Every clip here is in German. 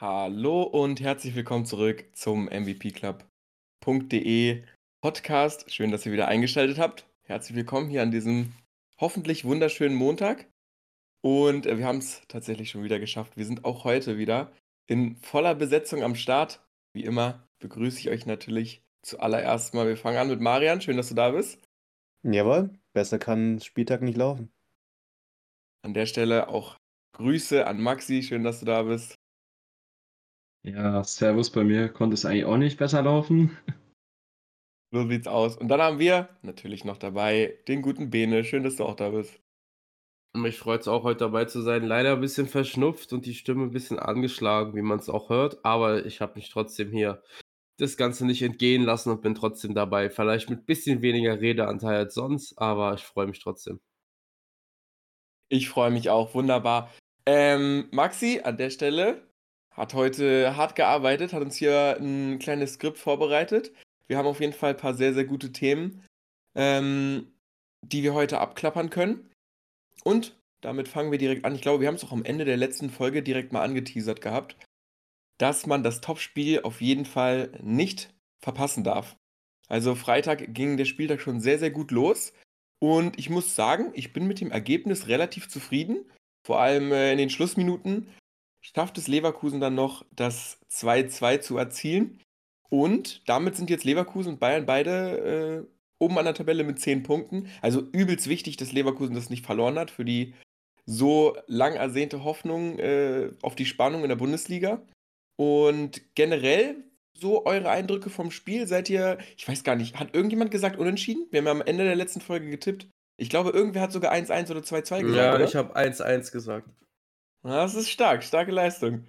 Hallo und herzlich willkommen zurück zum MVP Club.de Podcast. Schön, dass ihr wieder eingeschaltet habt. Herzlich willkommen hier an diesem hoffentlich wunderschönen Montag. Und äh, wir haben es tatsächlich schon wieder geschafft. Wir sind auch heute wieder in voller Besetzung am Start. Wie immer begrüße ich euch natürlich zuallererst mal. Wir fangen an mit Marian. Schön, dass du da bist. Jawohl, besser kann Spieltag nicht laufen. An der Stelle auch Grüße an Maxi. Schön, dass du da bist. Ja, Servus bei mir konnte es eigentlich auch nicht besser laufen. So sieht's aus. Und dann haben wir natürlich noch dabei den guten Bene. Schön, dass du auch da bist. Mich freut es auch, heute dabei zu sein. Leider ein bisschen verschnupft und die Stimme ein bisschen angeschlagen, wie man es auch hört. Aber ich habe mich trotzdem hier das Ganze nicht entgehen lassen und bin trotzdem dabei. Vielleicht mit ein bisschen weniger Redeanteil als sonst, aber ich freue mich trotzdem. Ich freue mich auch. Wunderbar. Ähm, Maxi, an der Stelle hat heute hart gearbeitet, hat uns hier ein kleines Skript vorbereitet. Wir haben auf jeden Fall ein paar sehr, sehr gute Themen, ähm, die wir heute abklappern können. Und damit fangen wir direkt an. Ich glaube, wir haben es auch am Ende der letzten Folge direkt mal angeteasert gehabt, dass man das Topspiel auf jeden Fall nicht verpassen darf. Also Freitag ging der Spieltag schon sehr, sehr gut los. Und ich muss sagen, ich bin mit dem Ergebnis relativ zufrieden. Vor allem äh, in den Schlussminuten schafft es Leverkusen dann noch, das 2-2 zu erzielen. Und damit sind jetzt Leverkusen und Bayern beide äh, oben an der Tabelle mit 10 Punkten. Also übelst wichtig, dass Leverkusen das nicht verloren hat für die so lang ersehnte Hoffnung äh, auf die Spannung in der Bundesliga. Und generell so eure Eindrücke vom Spiel? Seid ihr, ich weiß gar nicht, hat irgendjemand gesagt unentschieden? Wir haben ja am Ende der letzten Folge getippt. Ich glaube, irgendwer hat sogar 1-1 oder 2-2 gesagt. Ja, oder? ich habe 1-1 gesagt. Das ist stark, starke Leistung.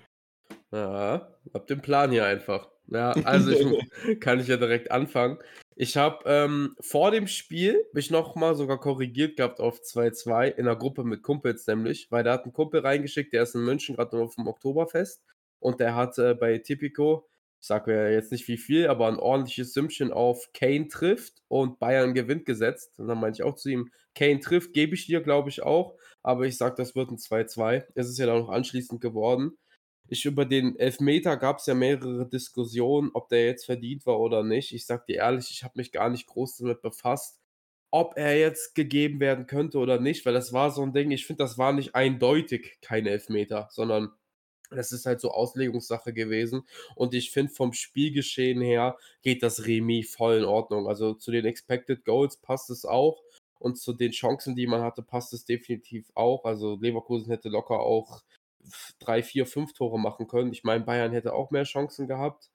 Ja, hab den Plan hier einfach. Ja, also ich, kann ich ja direkt anfangen. Ich habe ähm, vor dem Spiel mich nochmal sogar korrigiert gehabt auf 2-2 in der Gruppe mit Kumpels nämlich, weil da hat ein Kumpel reingeschickt, der ist in München gerade noch vom Oktoberfest und der hat äh, bei Tipico, ich sage ja jetzt nicht wie viel, aber ein ordentliches Sümmchen auf Kane trifft und Bayern gewinnt gesetzt. Und dann meinte ich auch zu ihm, Kane trifft, gebe ich dir, glaube ich auch, aber ich sage, das wird ein 2-2. Es ist ja dann noch anschließend geworden. Ich über den Elfmeter gab es ja mehrere Diskussionen, ob der jetzt verdient war oder nicht. Ich sag dir ehrlich, ich habe mich gar nicht groß damit befasst, ob er jetzt gegeben werden könnte oder nicht, weil das war so ein Ding, ich finde, das war nicht eindeutig kein Elfmeter, sondern das ist halt so Auslegungssache gewesen. Und ich finde, vom Spielgeschehen her geht das Remis voll in Ordnung. Also zu den Expected Goals passt es auch. Und zu den Chancen, die man hatte, passt es definitiv auch. Also Leverkusen hätte locker auch drei, vier, fünf Tore machen können. Ich meine, Bayern hätte auch mehr Chancen gehabt.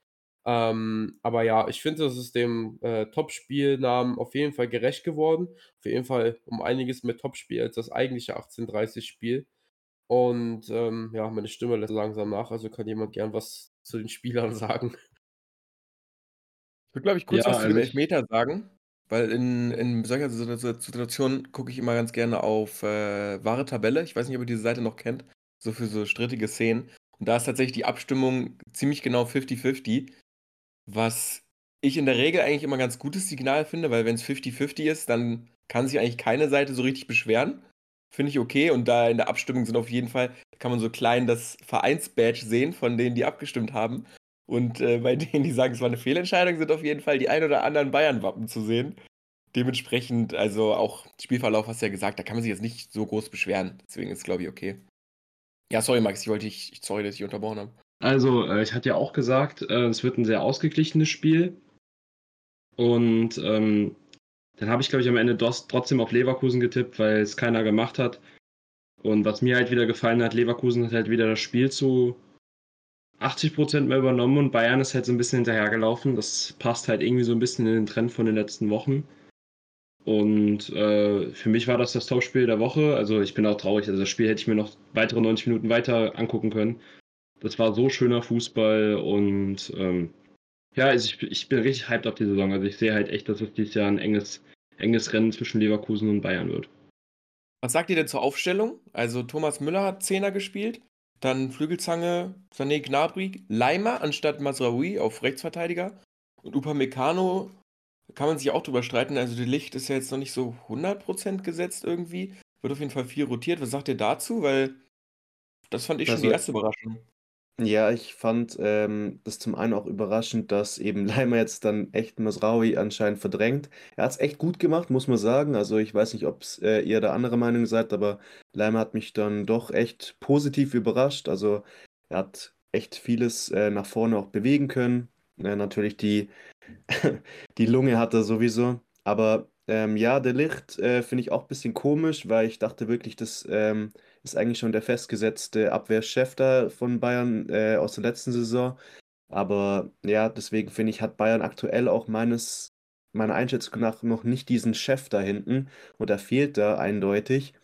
Ähm, aber ja, ich finde, das ist dem äh, Topspielnamen auf jeden Fall gerecht geworden. Auf jeden Fall um einiges mehr Topspiel als das eigentliche 1830-Spiel. Und ähm, ja, meine Stimme lässt langsam nach, also kann jemand gern was zu den Spielern sagen. Ich würde, glaube ich, kurz Ja, was zu dem also Elfmeter sagen, weil in, in solcher Situ- Situation gucke ich immer ganz gerne auf äh, wahre Tabelle. Ich weiß nicht, ob ihr diese Seite noch kennt, so für so strittige Szenen. Und da ist tatsächlich die Abstimmung ziemlich genau 50-50, was ich in der Regel eigentlich immer ein ganz gutes Signal finde, weil wenn es 50-50 ist, dann kann sich eigentlich keine Seite so richtig beschweren. Finde ich okay. Und da in der Abstimmung sind auf jeden Fall, kann man so klein das Vereinsbadge sehen von denen, die abgestimmt haben. Und äh, bei denen, die sagen, es war eine Fehlentscheidung, sind auf jeden Fall die ein oder anderen Bayern-Wappen zu sehen. Dementsprechend, also auch Spielverlauf hast du ja gesagt, da kann man sich jetzt nicht so groß beschweren. Deswegen ist es, glaube ich, okay. Ja, sorry, Max, ich wollte dich, sorry, dass ich unterbrochen habe. Also, äh, ich hatte ja auch gesagt, äh, es wird ein sehr ausgeglichenes Spiel. Und ähm, dann habe ich, glaube ich, am Ende trotzdem auf Leverkusen getippt, weil es keiner gemacht hat. Und was mir halt wieder gefallen hat, Leverkusen hat halt wieder das Spiel zu 80% mehr übernommen und Bayern ist halt so ein bisschen hinterhergelaufen. Das passt halt irgendwie so ein bisschen in den Trend von den letzten Wochen. Und äh, für mich war das das Topspiel der Woche. Also ich bin auch traurig. Also das Spiel hätte ich mir noch weitere 90 Minuten weiter angucken können. Das war so schöner Fußball und ähm, ja, also ich, ich bin richtig hyped auf die Saison. Also ich sehe halt echt, dass es dieses Jahr ein enges, enges Rennen zwischen Leverkusen und Bayern wird. Was sagt ihr denn zur Aufstellung? Also Thomas Müller hat Zehner gespielt, dann Flügelzange, Sané Gnabry, Leimer anstatt Masraoui auf Rechtsverteidiger und Upamecano kann man sich auch drüber streiten. Also die Licht ist ja jetzt noch nicht so 100% gesetzt irgendwie. Wird auf jeden Fall viel rotiert. Was sagt ihr dazu? Weil das fand ich schon Also- die erste Überraschung. Ja, ich fand ähm, das zum einen auch überraschend, dass eben Leimer jetzt dann echt Masraoui anscheinend verdrängt. Er hat es echt gut gemacht, muss man sagen. Also ich weiß nicht, ob äh, ihr da anderer Meinung seid, aber Leimer hat mich dann doch echt positiv überrascht. Also er hat echt vieles äh, nach vorne auch bewegen können. Äh, natürlich die, die Lunge hat er sowieso. Aber ähm, ja, der Licht äh, finde ich auch ein bisschen komisch, weil ich dachte wirklich, das ähm, ist eigentlich schon der festgesetzte Abwehrchef da von Bayern äh, aus der letzten Saison. Aber ja, deswegen finde ich, hat Bayern aktuell auch meines, meiner Einschätzung nach noch nicht diesen Chef da hinten. Und er fehlt da eindeutig.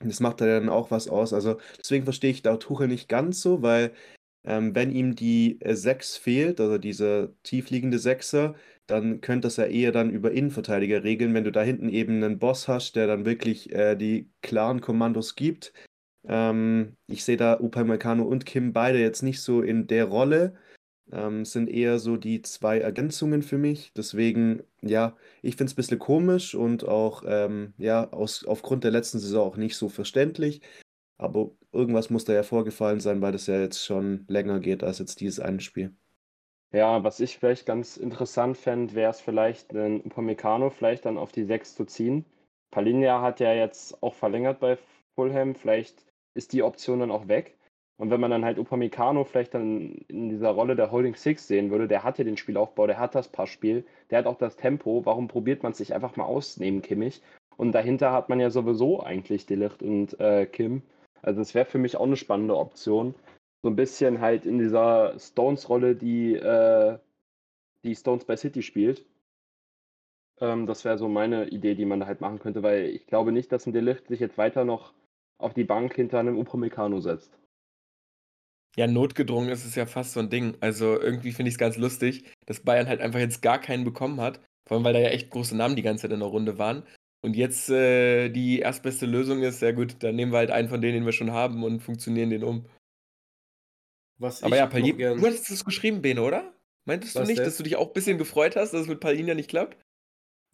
Das macht dann auch was aus. Also deswegen verstehe ich da Tuchel nicht ganz so, weil ähm, wenn ihm die äh, 6 fehlt, also dieser tiefliegende Sechser, dann könnte das ja eher dann über Innenverteidiger regeln, wenn du da hinten eben einen Boss hast, der dann wirklich äh, die klaren Kommandos gibt. Ähm, ich sehe da Upamecano und Kim beide jetzt nicht so in der Rolle. Ähm, sind eher so die zwei Ergänzungen für mich. Deswegen, ja, ich finde es ein bisschen komisch und auch, ähm, ja, aus, aufgrund der letzten Saison auch nicht so verständlich. Aber irgendwas muss da ja vorgefallen sein, weil das ja jetzt schon länger geht als jetzt dieses eine Spiel. Ja, was ich vielleicht ganz interessant fände, wäre es vielleicht, einen Upamecano vielleicht dann auf die 6 zu ziehen. Palinja hat ja jetzt auch verlängert bei Fulham, vielleicht ist die Option dann auch weg. Und wenn man dann halt Upamecano vielleicht dann in dieser Rolle der Holding Six sehen würde, der hat ja den Spielaufbau, der hat das Passspiel, der hat auch das Tempo. Warum probiert man es sich einfach mal aus neben Kimmich? Und dahinter hat man ja sowieso eigentlich Delicht und äh, Kim. Also es wäre für mich auch eine spannende Option so ein bisschen halt in dieser Stones-Rolle, die, äh, die Stones bei City spielt. Ähm, das wäre so meine Idee, die man da halt machen könnte, weil ich glaube nicht, dass ein Delicht sich jetzt weiter noch auf die Bank hinter einem Upamecano setzt. Ja, notgedrungen ist es ja fast so ein Ding. Also irgendwie finde ich es ganz lustig, dass Bayern halt einfach jetzt gar keinen bekommen hat. Vor allem, weil da ja echt große Namen die ganze Zeit in der Runde waren. Und jetzt äh, die erstbeste Lösung ist, ja gut, dann nehmen wir halt einen von denen, den wir schon haben und funktionieren den um. Was Aber ja, Palin, gern. du hattest das geschrieben, Bene, oder? Meintest du Was nicht, denn? dass du dich auch ein bisschen gefreut hast, dass es mit Palin ja nicht klappt?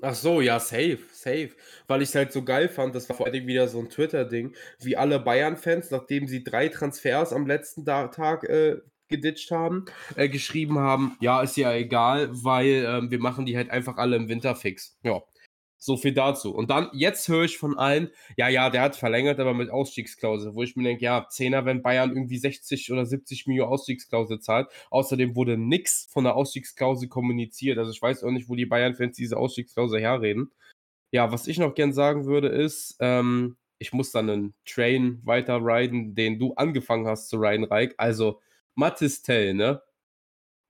Ach so, ja, safe, safe. Weil ich es halt so geil fand, das war vor allem wieder so ein Twitter-Ding, wie alle Bayern-Fans, nachdem sie drei Transfers am letzten Tag äh, geditcht haben, äh, geschrieben haben, ja, ist ja egal, weil ähm, wir machen die halt einfach alle im Winter fix. Ja, so viel dazu. Und dann, jetzt höre ich von allen, ja, ja, der hat verlängert, aber mit Ausstiegsklausel, wo ich mir denke, ja, Zehner, wenn Bayern irgendwie 60 oder 70 Millionen Ausstiegsklausel zahlt. Außerdem wurde nix von der Ausstiegsklausel kommuniziert. Also ich weiß auch nicht, wo die Bayern-Fans diese Ausstiegsklausel herreden. Ja, was ich noch gern sagen würde, ist, ähm, ich muss dann einen Train weiter riden, den du angefangen hast zu riden, Reik. Also, Mathis Tell, ne?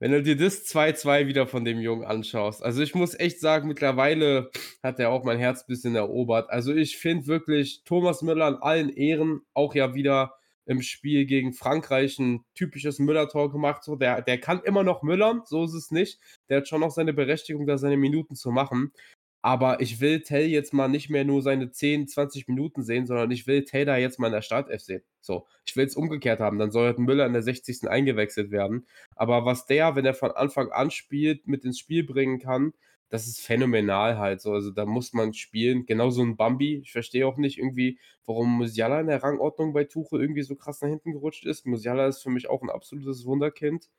Wenn du dir das 2-2 wieder von dem Jungen anschaust. Also ich muss echt sagen, mittlerweile hat er auch mein Herz ein bisschen erobert. Also ich finde wirklich Thomas Müller an allen Ehren auch ja wieder im Spiel gegen Frankreich ein typisches Müller-Tor gemacht. So, der, der kann immer noch Müllern, so ist es nicht. Der hat schon noch seine Berechtigung, da seine Minuten zu machen. Aber ich will Tell jetzt mal nicht mehr nur seine 10, 20 Minuten sehen, sondern ich will da jetzt mal in der Startelf sehen. So, ich will es umgekehrt haben. Dann soll halt Müller in der 60. eingewechselt werden. Aber was der, wenn er von Anfang an spielt, mit ins Spiel bringen kann, das ist phänomenal halt so. Also da muss man spielen. Genauso ein Bambi. Ich verstehe auch nicht irgendwie, warum Musiala in der Rangordnung bei Tuche irgendwie so krass nach hinten gerutscht ist. Musiala ist für mich auch ein absolutes Wunderkind.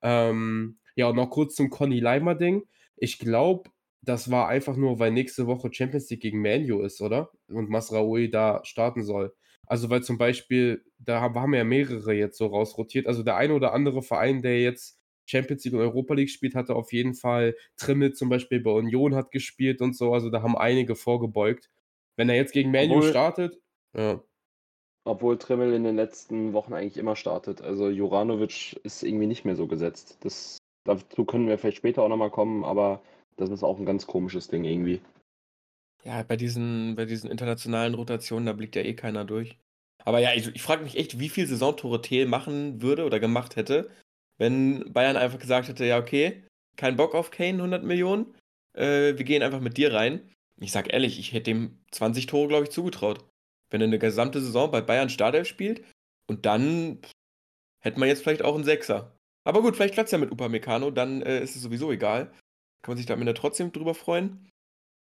Ähm, ja, und noch kurz zum Conny Leimer-Ding. Ich glaube, das war einfach nur, weil nächste Woche Champions League gegen Manu ist, oder? Und Masraoui da starten soll. Also, weil zum Beispiel, da haben, haben ja mehrere jetzt so rausrotiert. Also, der eine oder andere Verein, der jetzt Champions League und Europa League spielt, hatte auf jeden Fall Trimmel zum Beispiel bei Union hat gespielt und so. Also, da haben einige vorgebeugt. Wenn er jetzt gegen Manu startet, ja. Obwohl Trimmel in den letzten Wochen eigentlich immer startet. Also Juranovic ist irgendwie nicht mehr so gesetzt. Das, dazu können wir vielleicht später auch nochmal kommen, aber das ist auch ein ganz komisches Ding irgendwie. Ja, bei diesen, bei diesen internationalen Rotationen, da blickt ja eh keiner durch. Aber ja, ich, ich frage mich echt, wie viel Saisontore Thiel machen würde oder gemacht hätte, wenn Bayern einfach gesagt hätte, ja, okay, kein Bock auf Kane, 100 Millionen, äh, wir gehen einfach mit dir rein. Ich sag ehrlich, ich hätte ihm 20 Tore, glaube ich, zugetraut. Wenn er eine gesamte Saison bei Bayern Startelf spielt und dann hätte man jetzt vielleicht auch einen Sechser. Aber gut, vielleicht klappt es ja mit Upamecano, dann äh, ist es sowieso egal. Kann man sich da am Ende trotzdem drüber freuen.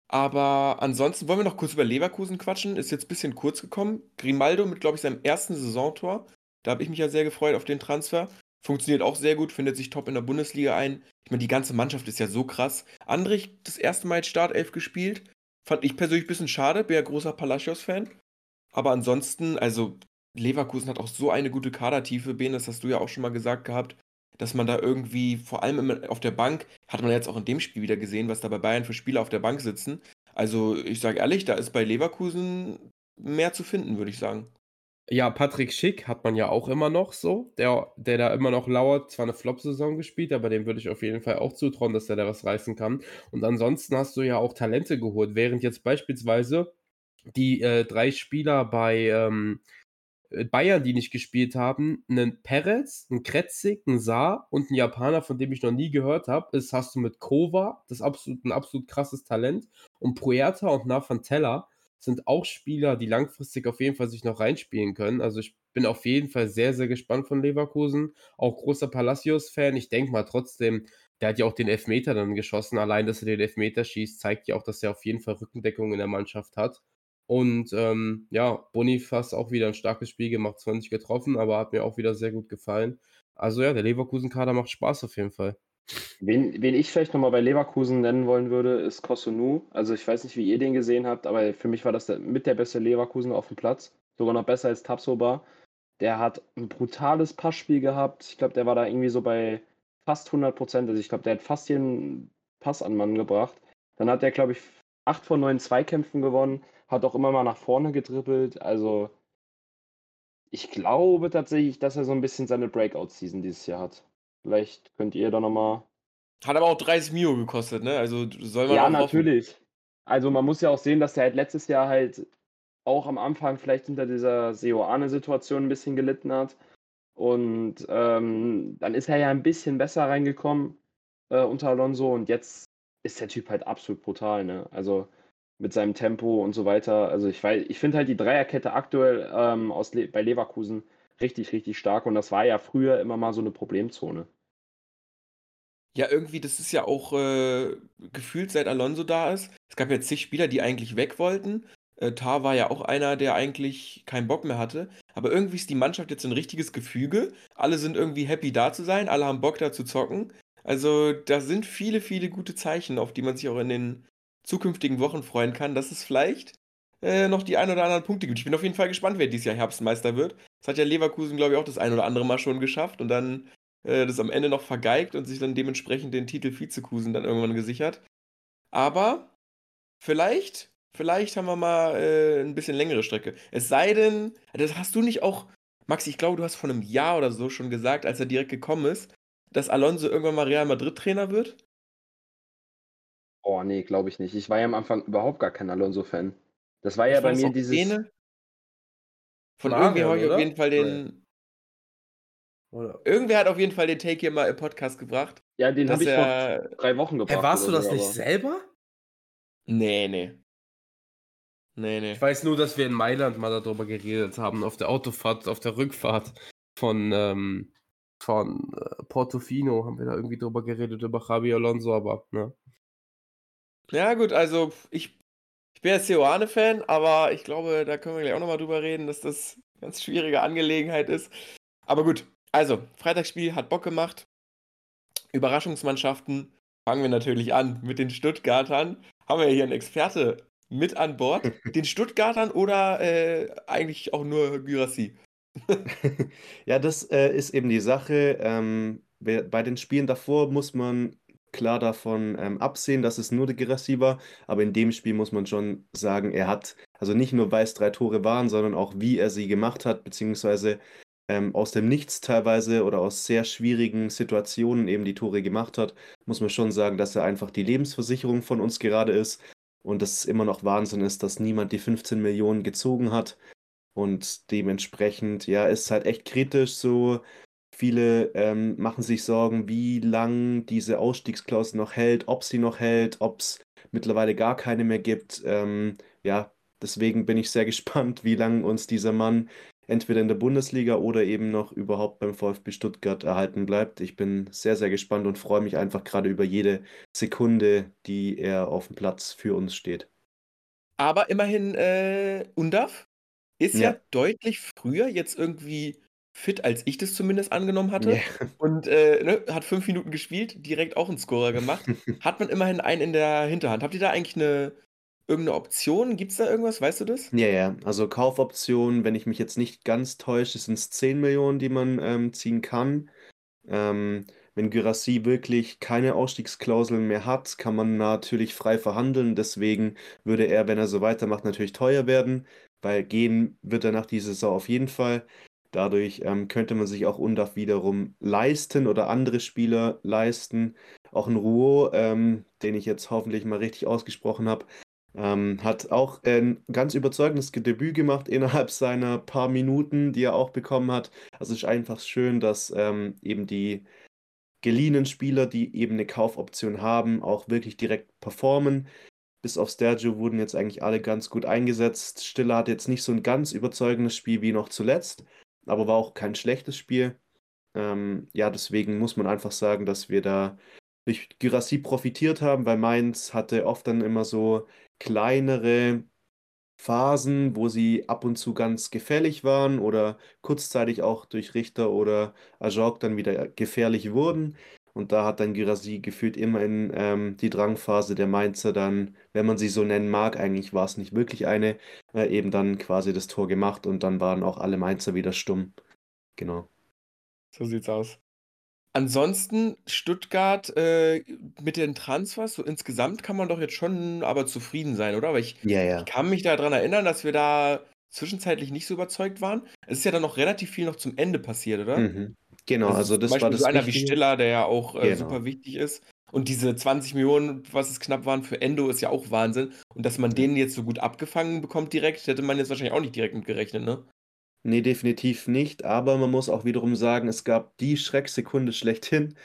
Aber ansonsten wollen wir noch kurz über Leverkusen quatschen. Ist jetzt ein bisschen kurz gekommen. Grimaldo mit, glaube ich, seinem ersten Saisontor Da habe ich mich ja sehr gefreut auf den Transfer. Funktioniert auch sehr gut, findet sich top in der Bundesliga ein. Ich meine, die ganze Mannschaft ist ja so krass. Andrich das erste Mal als Startelf gespielt. Fand ich persönlich ein bisschen schade, bin ja großer Palacios-Fan. Aber ansonsten, also Leverkusen hat auch so eine gute Kadertiefe, Ben, das hast du ja auch schon mal gesagt gehabt, dass man da irgendwie, vor allem auf der Bank, hat man jetzt auch in dem Spiel wieder gesehen, was da bei Bayern für Spieler auf der Bank sitzen. Also ich sage ehrlich, da ist bei Leverkusen mehr zu finden, würde ich sagen. Ja, Patrick Schick hat man ja auch immer noch so, der, der da immer noch lauert, zwar eine Flop-Saison gespielt, aber dem würde ich auf jeden Fall auch zutrauen, dass der da was reißen kann. Und ansonsten hast du ja auch Talente geholt, während jetzt beispielsweise die äh, drei Spieler bei ähm, Bayern, die nicht gespielt haben, einen Perez, einen Kretzig, einen Saar und einen Japaner, von dem ich noch nie gehört habe. Das hast du mit Kova, das ist absolut, ein absolut krasses Talent. Und Puerta und Nafantella sind auch Spieler, die langfristig auf jeden Fall sich noch reinspielen können. Also ich bin auf jeden Fall sehr, sehr gespannt von Leverkusen. Auch großer Palacios-Fan. Ich denke mal trotzdem, der hat ja auch den Elfmeter dann geschossen. Allein, dass er den Elfmeter schießt, zeigt ja auch, dass er auf jeden Fall Rückendeckung in der Mannschaft hat. Und ähm, ja, Bonifaz auch wieder ein starkes Spiel gemacht, 20 getroffen, aber hat mir auch wieder sehr gut gefallen. Also ja, der Leverkusen-Kader macht Spaß auf jeden Fall. Wen, wen ich vielleicht nochmal bei Leverkusen nennen wollen würde, ist Kosunu. Also ich weiß nicht, wie ihr den gesehen habt, aber für mich war das der, mit der beste Leverkusen auf dem Platz. Sogar noch besser als Tapsoba. Der hat ein brutales Passspiel gehabt. Ich glaube, der war da irgendwie so bei fast 100 Prozent. Also ich glaube, der hat fast jeden Pass an Mann gebracht. Dann hat er, glaube ich, acht von neun Zweikämpfen gewonnen. Hat auch immer mal nach vorne gedribbelt. Also ich glaube tatsächlich, dass er so ein bisschen seine Breakout-Season dieses Jahr hat. Vielleicht könnt ihr da nochmal. Hat aber auch 30 Mio gekostet, ne? Also soll man Ja, hoffen. natürlich. Also man muss ja auch sehen, dass er halt letztes Jahr halt auch am Anfang vielleicht hinter dieser Seoane-Situation ein bisschen gelitten hat. Und ähm, dann ist er ja ein bisschen besser reingekommen äh, unter Alonso und jetzt ist der Typ halt absolut brutal, ne? Also mit seinem Tempo und so weiter. Also ich weiß, ich finde halt die Dreierkette aktuell ähm, aus Le bei Leverkusen richtig, richtig stark und das war ja früher immer mal so eine Problemzone. Ja, irgendwie, das ist ja auch äh, gefühlt, seit Alonso da ist. Es gab ja zig Spieler, die eigentlich weg wollten. Äh, Tar war ja auch einer, der eigentlich keinen Bock mehr hatte. Aber irgendwie ist die Mannschaft jetzt ein richtiges Gefüge. Alle sind irgendwie happy da zu sein, alle haben Bock da zu zocken. Also da sind viele, viele gute Zeichen, auf die man sich auch in den zukünftigen Wochen freuen kann, dass es vielleicht äh, noch die ein oder anderen Punkte gibt. Ich bin auf jeden Fall gespannt, wer dieses Jahr Herbstmeister wird. Das hat ja Leverkusen, glaube ich, auch das ein oder andere Mal schon geschafft und dann äh, das am Ende noch vergeigt und sich dann dementsprechend den Titel Vizekusen dann irgendwann gesichert. Aber vielleicht, vielleicht haben wir mal äh, ein bisschen längere Strecke. Es sei denn, das hast du nicht auch, Maxi, ich glaube, du hast vor einem Jahr oder so schon gesagt, als er direkt gekommen ist, dass Alonso irgendwann mal Real Madrid-Trainer wird? Oh nee, glaube ich nicht. Ich war ja am Anfang überhaupt gar kein Alonso-Fan. Das war ja Ich bei mir dieses. Szene. Von irgendwer Arian, habe ich auf jeden Fall den. Oder? Irgendwer hat auf jeden Fall den Take hier mal im Podcast gebracht. Ja, den habe ich er. vor drei Wochen gebracht. Hey, warst du das so, nicht aber- selber? Nee, nee. Nee, nee. Ich weiß nur, dass wir in Mailand mal darüber geredet haben, auf der Autofahrt, auf der Rückfahrt von, ähm, von äh, Portofino haben wir da irgendwie drüber geredet, über Javi Alonso, aber, ne? Ja, gut, also ich, ich bin ja Seoane-Fan, aber ich glaube, da können wir gleich auch nochmal drüber reden, dass das eine ganz schwierige Angelegenheit ist. Aber gut, also, Freitagsspiel hat Bock gemacht. Überraschungsmannschaften fangen wir natürlich an mit den Stuttgartern. Haben wir hier einen Experte mit an Bord. Den Stuttgartern oder äh, eigentlich auch nur Gyrassi? Ja, das äh, ist eben die Sache. Ähm, bei den Spielen davor muss man klar davon ähm, absehen, dass es nur der Girassi war. Aber in dem Spiel muss man schon sagen, er hat, also nicht nur, weil es drei Tore waren, sondern auch wie er sie gemacht hat, beziehungsweise ähm, aus dem Nichts teilweise oder aus sehr schwierigen Situationen eben die Tore gemacht hat, muss man schon sagen, dass er einfach die Lebensversicherung von uns gerade ist. Und das immer noch Wahnsinn ist, dass niemand die 15 Millionen gezogen hat. Und dementsprechend, ja, ist halt echt kritisch. So viele ähm, machen sich Sorgen, wie lang diese Ausstiegsklausel noch hält, ob sie noch hält, ob es mittlerweile gar keine mehr gibt. Ähm, ja, deswegen bin ich sehr gespannt, wie lange uns dieser Mann entweder in der Bundesliga oder eben noch überhaupt beim VfB Stuttgart erhalten bleibt. Ich bin sehr, sehr gespannt und freue mich einfach gerade über jede Sekunde, die er auf dem Platz für uns steht. Aber immerhin, äh, Undav ist ja. Ja. deutlich früher jetzt irgendwie fit, als ich das zumindest angenommen hatte. Ja. Und äh, ne, hat fünf Minuten gespielt, direkt auch einen Scorer gemacht. hat man immerhin einen in der Hinterhand. Habt ihr da eigentlich eine irgendeine Option? Gibt es da irgendwas? Weißt du das? Ja, ja, also Kaufoptionen, wenn ich mich jetzt nicht ganz täusche, sind es 10 Millionen, die man ähm, ziehen kann. Ähm, wenn Gyrassi wirklich keine Ausstiegsklauseln mehr hat, kann man natürlich frei verhandeln. Deswegen würde er, wenn er so weitermacht, natürlich teuer werden, weil gehen wird er nach dieser Saison auf jeden Fall. Dadurch ähm, könnte man sich auch Undaf wiederum leisten oder andere Spieler leisten. Auch ein Rouault, ähm, den ich jetzt hoffentlich mal richtig ausgesprochen habe, ähm, hat auch ein ganz überzeugendes Debüt gemacht innerhalb seiner paar Minuten, die er auch bekommen hat. Also es ist einfach schön, dass ähm, eben die geliehenen Spieler, die eben eine Kaufoption haben, auch wirklich direkt performen. Bis auf Stergio wurden jetzt eigentlich alle ganz gut eingesetzt. Stiller hat jetzt nicht so ein ganz überzeugendes Spiel wie noch zuletzt, aber war auch kein schlechtes Spiel. Ähm, ja, deswegen muss man einfach sagen, dass wir da durch Gyrassi profitiert haben, weil Mainz hatte oft dann immer so kleinere Phasen, wo sie ab und zu ganz gefährlich waren oder kurzzeitig auch durch Richter oder Ajorg dann wieder gefährlich wurden. Und da hat dann Girassi gefühlt immer in ähm, die Drangphase der Mainzer dann, wenn man sie so nennen mag, eigentlich war es nicht wirklich eine, äh, eben dann quasi das Tor gemacht und dann waren auch alle Mainzer wieder stumm. Genau. So sieht's aus. Ansonsten Stuttgart äh, mit den Transfers, so insgesamt kann man doch jetzt schon aber zufrieden sein, oder? Weil ich, Ja, ja. ich kann mich daran erinnern, dass wir da zwischenzeitlich nicht so überzeugt waren. Es ist ja dann noch relativ viel noch zum Ende passiert, oder? Mhm. Genau, Also also das war Beispiel das so einer wie. Stiller, der ja auch äh, Genau. super wichtig ist. Und diese 20 Millionen, was es knapp waren für Endo, ist ja auch Wahnsinn. Und dass man den jetzt so gut abgefangen bekommt direkt, hätte man jetzt wahrscheinlich auch nicht direkt mit gerechnet, ne? Nee, definitiv nicht. Aber man muss auch wiederum sagen, es gab die Schrecksekunde schlechthin.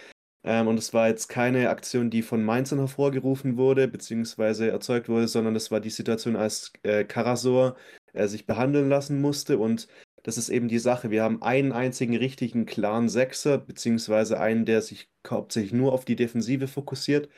Ähm, und es war jetzt keine Aktion, die von Mainzern hervorgerufen wurde, beziehungsweise erzeugt wurde, sondern es war die Situation, als äh, Karasor äh, sich behandeln lassen musste. Und das ist eben die Sache. Wir haben einen einzigen richtigen klaren Sechser, beziehungsweise einen, der sich hauptsächlich nur auf die Defensive fokussiert.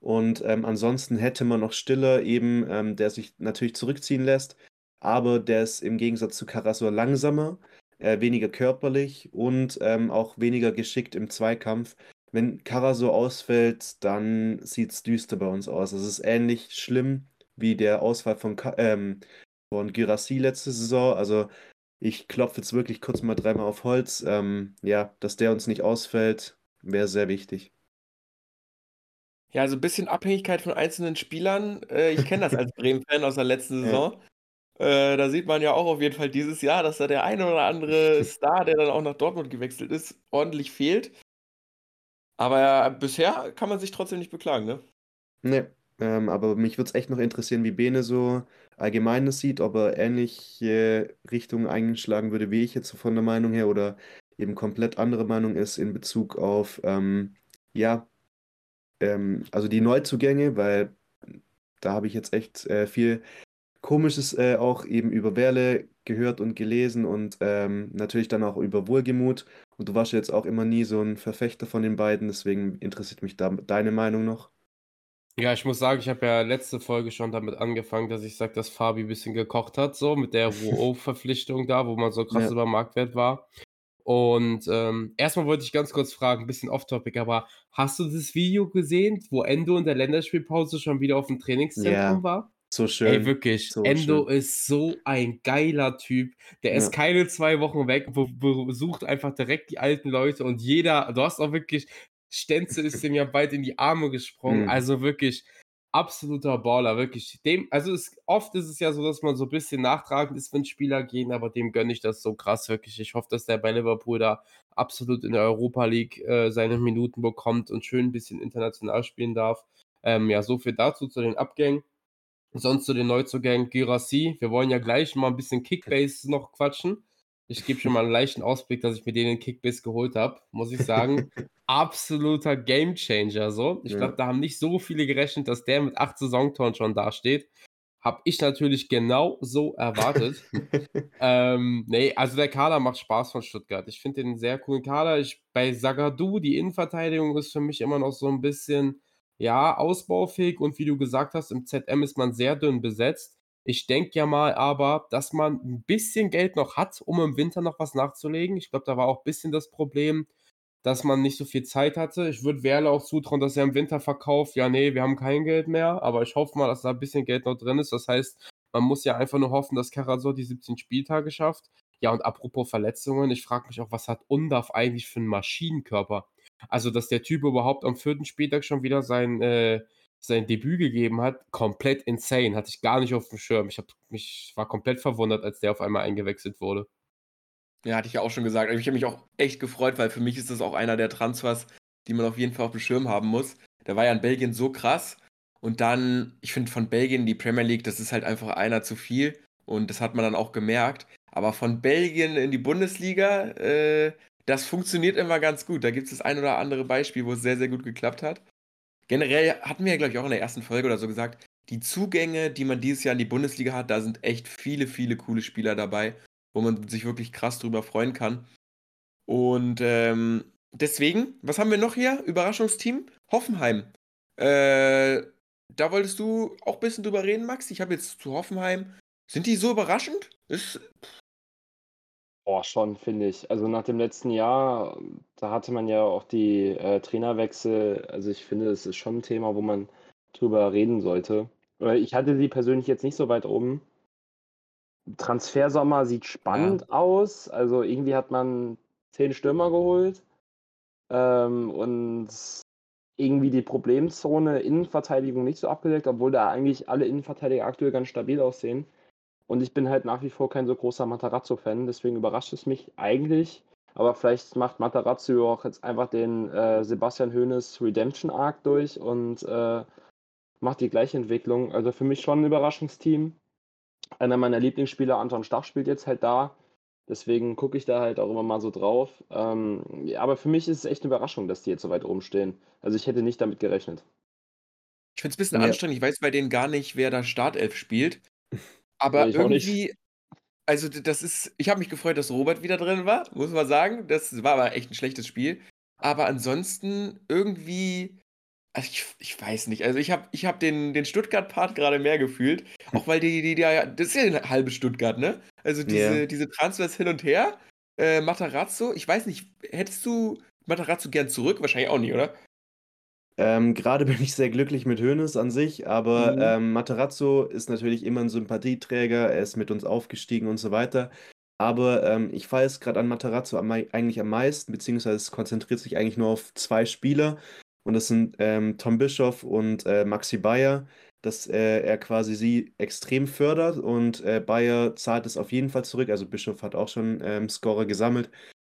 Und ähm, ansonsten hätte man noch Stiller eben, ähm, der sich natürlich zurückziehen lässt, aber der ist im Gegensatz zu Karasor langsamer, äh, weniger körperlich und ähm, auch weniger geschickt im Zweikampf. Wenn Karasor ausfällt, dann sieht es düster bei uns aus. Es ist ähnlich schlimm wie der Ausfall von, Ka ähm, von Girassi letzte Saison. Also ich klopfe jetzt wirklich kurz mal dreimal auf Holz. Ähm, ja, dass der uns nicht ausfällt, wäre sehr wichtig. Ja, so ein bisschen Abhängigkeit von einzelnen Spielern. Äh, ich kenne das als Bremen-Fan aus der letzten Ja. Saison. Äh, da sieht man ja auch auf jeden Fall dieses Jahr, dass da der eine oder andere Star, der dann auch nach Dortmund gewechselt ist, ordentlich fehlt. Aber ja, bisher kann man sich trotzdem nicht beklagen, ne? Ne, ähm, aber mich würde es echt noch interessieren, wie Bene so allgemein das sieht, ob er ähnliche Richtungen einschlagen würde, wie ich jetzt so von der Meinung her oder eben komplett andere Meinung ist in Bezug auf, ähm, ja, ähm, also die Neuzugänge, weil da habe ich jetzt echt äh, viel Komisches äh, auch eben über Werle gehört und gelesen und ähm, natürlich dann auch über Wohlgemut. Und du warst ja jetzt auch immer nie so ein Verfechter von den beiden, deswegen interessiert mich da deine Meinung noch. Ja, ich muss sagen, ich habe ja letzte Folge schon damit angefangen, dass ich sage, dass Fabi ein bisschen gekocht hat, so mit der Rouault-Verpflichtung da, wo man so krass Ja. über Marktwert war. Und ähm, erstmal wollte ich ganz kurz fragen, ein bisschen off-topic, aber hast du das Video gesehen, wo Endo in der Länderspielpause schon wieder auf dem Trainingszentrum Ja, war? So Ey, schön. wirklich, So Endo schön. ist so ein geiler Typ. Der ist Ja. keine zwei Wochen weg, be- besucht einfach direkt die alten Leute und jeder, du hast auch wirklich, Stenzel ist dem ja bald in die Arme gesprungen. Mhm. Also wirklich absoluter Baller, wirklich. Dem, also es, oft ist es ja so, dass man so ein bisschen nachtragend ist, wenn Spieler gehen, aber dem gönne ich das so krass, wirklich. Ich hoffe, dass der bei Liverpool da absolut in der Europa League äh, seine Minuten bekommt und schön ein bisschen international spielen darf. Ähm, ja, so viel dazu zu den Abgängen. Sonst zu den Neuzugängen Girassi. Wir wollen ja gleich mal ein bisschen Kickbase noch quatschen. Ich gebe schon mal einen leichten Ausblick, dass ich mir den in Kickbase geholt habe, muss ich sagen. Absoluter Gamechanger so. Ich Ja. glaube, da haben nicht so viele gerechnet, dass der mit acht Saisontoren schon dasteht. Habe ich natürlich genau so erwartet. ähm, nee, also der Kader macht Spaß von Stuttgart. Ich finde den einen sehr coolen Kader. Ich, bei Sagadu, die Innenverteidigung ist für mich immer noch so ein bisschen, ja, ausbaufähig und wie du gesagt hast, im ZM ist man sehr dünn besetzt. Ich denke ja mal aber, dass man ein bisschen Geld noch hat, um im Winter noch was nachzulegen. Ich glaube, da war auch ein bisschen das Problem, dass man nicht so viel Zeit hatte. Ich würde Werle auch zutrauen, dass er im Winter verkauft. Ja, nee, wir haben kein Geld mehr, aber ich hoffe mal, dass da ein bisschen Geld noch drin ist. Das heißt, man muss ja einfach nur hoffen, dass Karasor die 17 Spieltage schafft. Ja, und apropos Verletzungen, ich frage mich auch, was hat Undaf eigentlich für einen Maschinenkörper? Also, dass der Typ überhaupt am vierten Spieltag schon wieder sein, äh, sein Debüt gegeben hat, komplett insane. Hatte ich gar nicht auf dem Schirm. Ich hab mich war komplett verwundert, als der auf einmal eingewechselt wurde. Ja, hatte ich ja auch schon gesagt. Ich habe mich auch echt gefreut, weil für mich ist das auch einer der Transfers, die man auf jeden Fall auf dem Schirm haben muss. Der war ja in Belgien so krass. Und dann, ich finde, von Belgien die Premier League, das ist halt einfach einer zu viel. Und das hat man dann auch gemerkt. Aber von Belgien in die Bundesliga, äh, das funktioniert immer ganz gut. Da gibt es das ein oder andere Beispiel, wo es sehr, sehr gut geklappt hat. Generell hatten wir ja, glaube ich, auch in der ersten Folge oder so gesagt, die Zugänge, die man dieses Jahr in die Bundesliga hat, da sind echt viele, viele coole Spieler dabei wo man sich wirklich krass drüber freuen kann. Und ähm, deswegen, was haben wir noch hier? Überraschungsteam? Hoffenheim. Äh, da wolltest du auch ein bisschen drüber reden, Max. Ich habe jetzt zu Hoffenheim. Sind die so überraschend? Ist. Boah, schon, finde ich. Also nach dem letzten Jahr, da hatte man ja auch die äh, Trainerwechsel. Also ich finde, es ist schon ein Thema, wo man drüber reden sollte. Ich hatte sie persönlich jetzt nicht so weit oben. Transfersommer sieht spannend ja. aus. Also irgendwie hat man zehn Stürmer geholt ähm, und irgendwie die Problemzone Innenverteidigung nicht so abgedeckt, obwohl da eigentlich alle Innenverteidiger aktuell ganz stabil aussehen. Und ich bin halt nach wie vor kein so großer Matarazzo-Fan, deswegen überrascht es mich eigentlich. Aber vielleicht macht Matarazzo auch jetzt einfach den äh, Sebastian Hoeneß Redemption Arc durch und äh, macht die gleiche Entwicklung. Also für mich schon ein Überraschungsteam einer meiner Lieblingsspieler, Anton Stach, spielt jetzt halt da. Deswegen gucke ich da halt auch immer mal so drauf. Ähm, ja, aber für mich ist es echt eine Überraschung, dass die jetzt so weit oben stehen. Also ich hätte nicht damit gerechnet. Ich finde es ein bisschen ja. anstrengend. Ich weiß bei denen gar nicht, wer da Startelf spielt. Aber ja, irgendwie, also das ist, ich habe mich gefreut, dass Robert wieder drin war, muss man sagen. Das war aber echt ein schlechtes Spiel. Aber ansonsten irgendwie also ich, ich weiß nicht. Also ich habe ich hab den, den Stuttgart-Part gerade mehr gefühlt. Auch weil die, die, die, das ist ja eine halbe Stuttgart, ne? Also diese, yeah. diese Transfers hin und her. Äh, Matarazzo, ich weiß nicht, hättest du Matarazzo gern zurück? Wahrscheinlich auch nicht, oder? Ähm, gerade bin ich sehr glücklich mit Hoeneß an sich, aber mhm. ähm, Matarazzo ist natürlich immer ein Sympathieträger, er ist mit uns aufgestiegen und so weiter. Aber ähm, ich fahre es gerade an Matarazzo am, eigentlich am meisten, beziehungsweise es konzentriert sich eigentlich nur auf zwei Spieler. Und das sind ähm, Tom Bischoff und äh, Maxi Bayer, dass äh, er quasi sie extrem fördert und äh, Bayer zahlt es auf jeden Fall zurück. Also Bischoff hat auch schon ähm, Scorer gesammelt.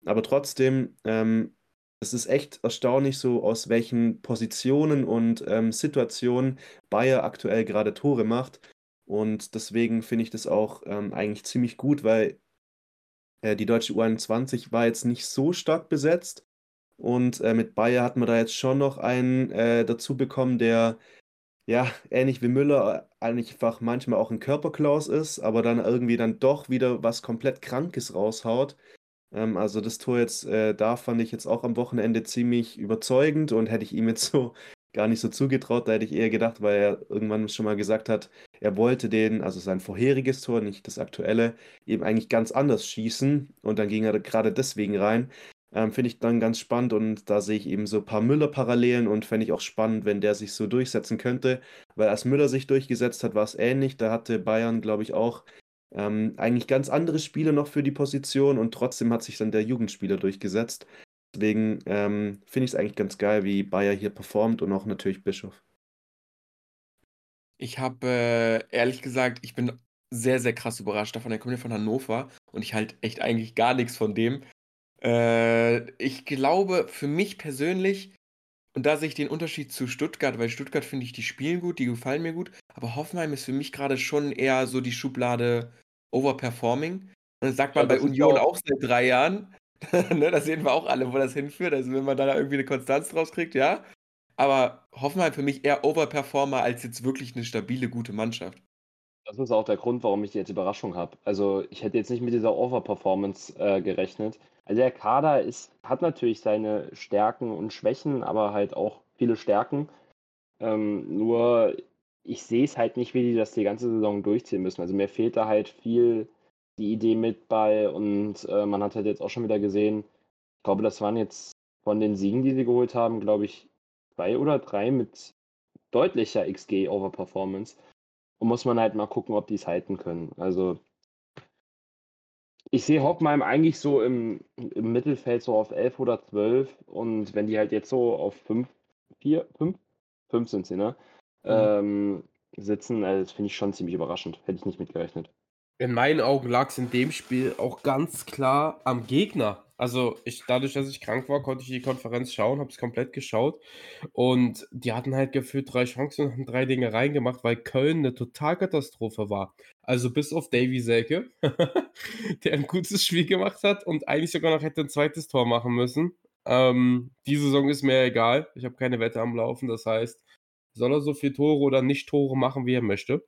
Aber trotzdem, ähm, es ist echt erstaunlich, so aus welchen Positionen und ähm, Situationen Bayer aktuell gerade Tore macht. Und deswegen finde ich das auch ähm, eigentlich ziemlich gut, weil äh, die deutsche U21 war jetzt nicht so stark besetzt. Und äh, mit Bayer hat man da jetzt schon noch einen äh, dazu bekommen, der ja ähnlich wie Müller äh, einfach manchmal auch ein Körperklaus ist, aber dann irgendwie dann doch wieder was komplett Krankes raushaut. Ähm, also das Tor jetzt äh, da fand ich jetzt auch am Wochenende ziemlich überzeugend und hätte ich ihm jetzt so gar nicht so zugetraut. Da hätte ich eher gedacht, weil er irgendwann schon mal gesagt hat, er wollte den, also sein vorheriges Tor, nicht das aktuelle, eben eigentlich ganz anders schießen und dann ging er gerade deswegen rein. Ähm, Finde ich dann ganz spannend und da sehe ich eben so ein paar Müller-Parallelen und fände ich auch spannend, wenn der sich so durchsetzen könnte, weil als Müller sich durchgesetzt hat, war es ähnlich. Da hatte Bayern, glaube ich, auch ähm, eigentlich ganz andere Spiele noch für die Position und trotzdem hat sich dann der Jugendspieler durchgesetzt. Deswegen ähm, finde ich es eigentlich ganz geil, wie Bayer hier performt und auch natürlich Bischof. Ich habe äh, ehrlich gesagt, ich bin sehr, sehr krass überrascht davon. Er kommt ja von Hannover und ich halte echt eigentlich gar nichts von dem. Äh, ich glaube, für mich persönlich, und da sehe ich den Unterschied zu Stuttgart, weil Stuttgart finde ich, die spielen gut, die gefallen mir gut, aber Hoffenheim ist für mich gerade schon eher so die Schublade Overperforming. Und das sagt man ja, bei Union auch, auch seit drei Jahren. ne, da sehen wir auch alle, wo das hinführt. Also wenn man da irgendwie eine Konstanz draus kriegt, ja. Aber Hoffenheim für mich eher Overperformer als jetzt wirklich eine stabile, gute Mannschaft. Das ist auch der Grund, warum ich jetzt Überraschung habe. Also ich hätte jetzt nicht mit dieser Overperformance äh, gerechnet. Also der Kader ist, hat natürlich seine Stärken und Schwächen, aber halt auch viele Stärken. Ähm, nur ich sehe es halt nicht, wie die das die ganze Saison durchziehen müssen. Also mir fehlt da halt viel die Idee mit bei und äh, man hat halt jetzt auch schon wieder gesehen, ich glaube, das waren jetzt von den Siegen, die sie geholt haben, glaube ich, zwei oder drei mit deutlicher XG Overperformance. Und muss man halt mal gucken, ob die es halten können. Also ich sehe Hoffenheim eigentlich so im, im Mittelfeld so auf 11 oder 12 und wenn die halt jetzt so auf 5, 4, 5, 5 sind sie, ne? Mhm. Ähm, sitzen, also das finde ich schon ziemlich überraschend. Hätte ich nicht mitgerechnet. In meinen Augen lag es in dem Spiel auch ganz klar am Gegner. Also ich, dadurch, dass ich krank war, konnte ich die Konferenz schauen, habe es komplett geschaut. Und die hatten halt gefühlt drei Chancen und haben drei Dinge reingemacht, weil Köln eine Totalkatastrophe war. Also bis auf Davy Selke, der ein gutes Spiel gemacht hat und eigentlich sogar noch hätte ein zweites Tor machen müssen. Ähm, die Saison ist mir egal. Ich habe keine Wette am Laufen. Das heißt, soll er so viel Tore oder nicht Tore machen, wie er möchte.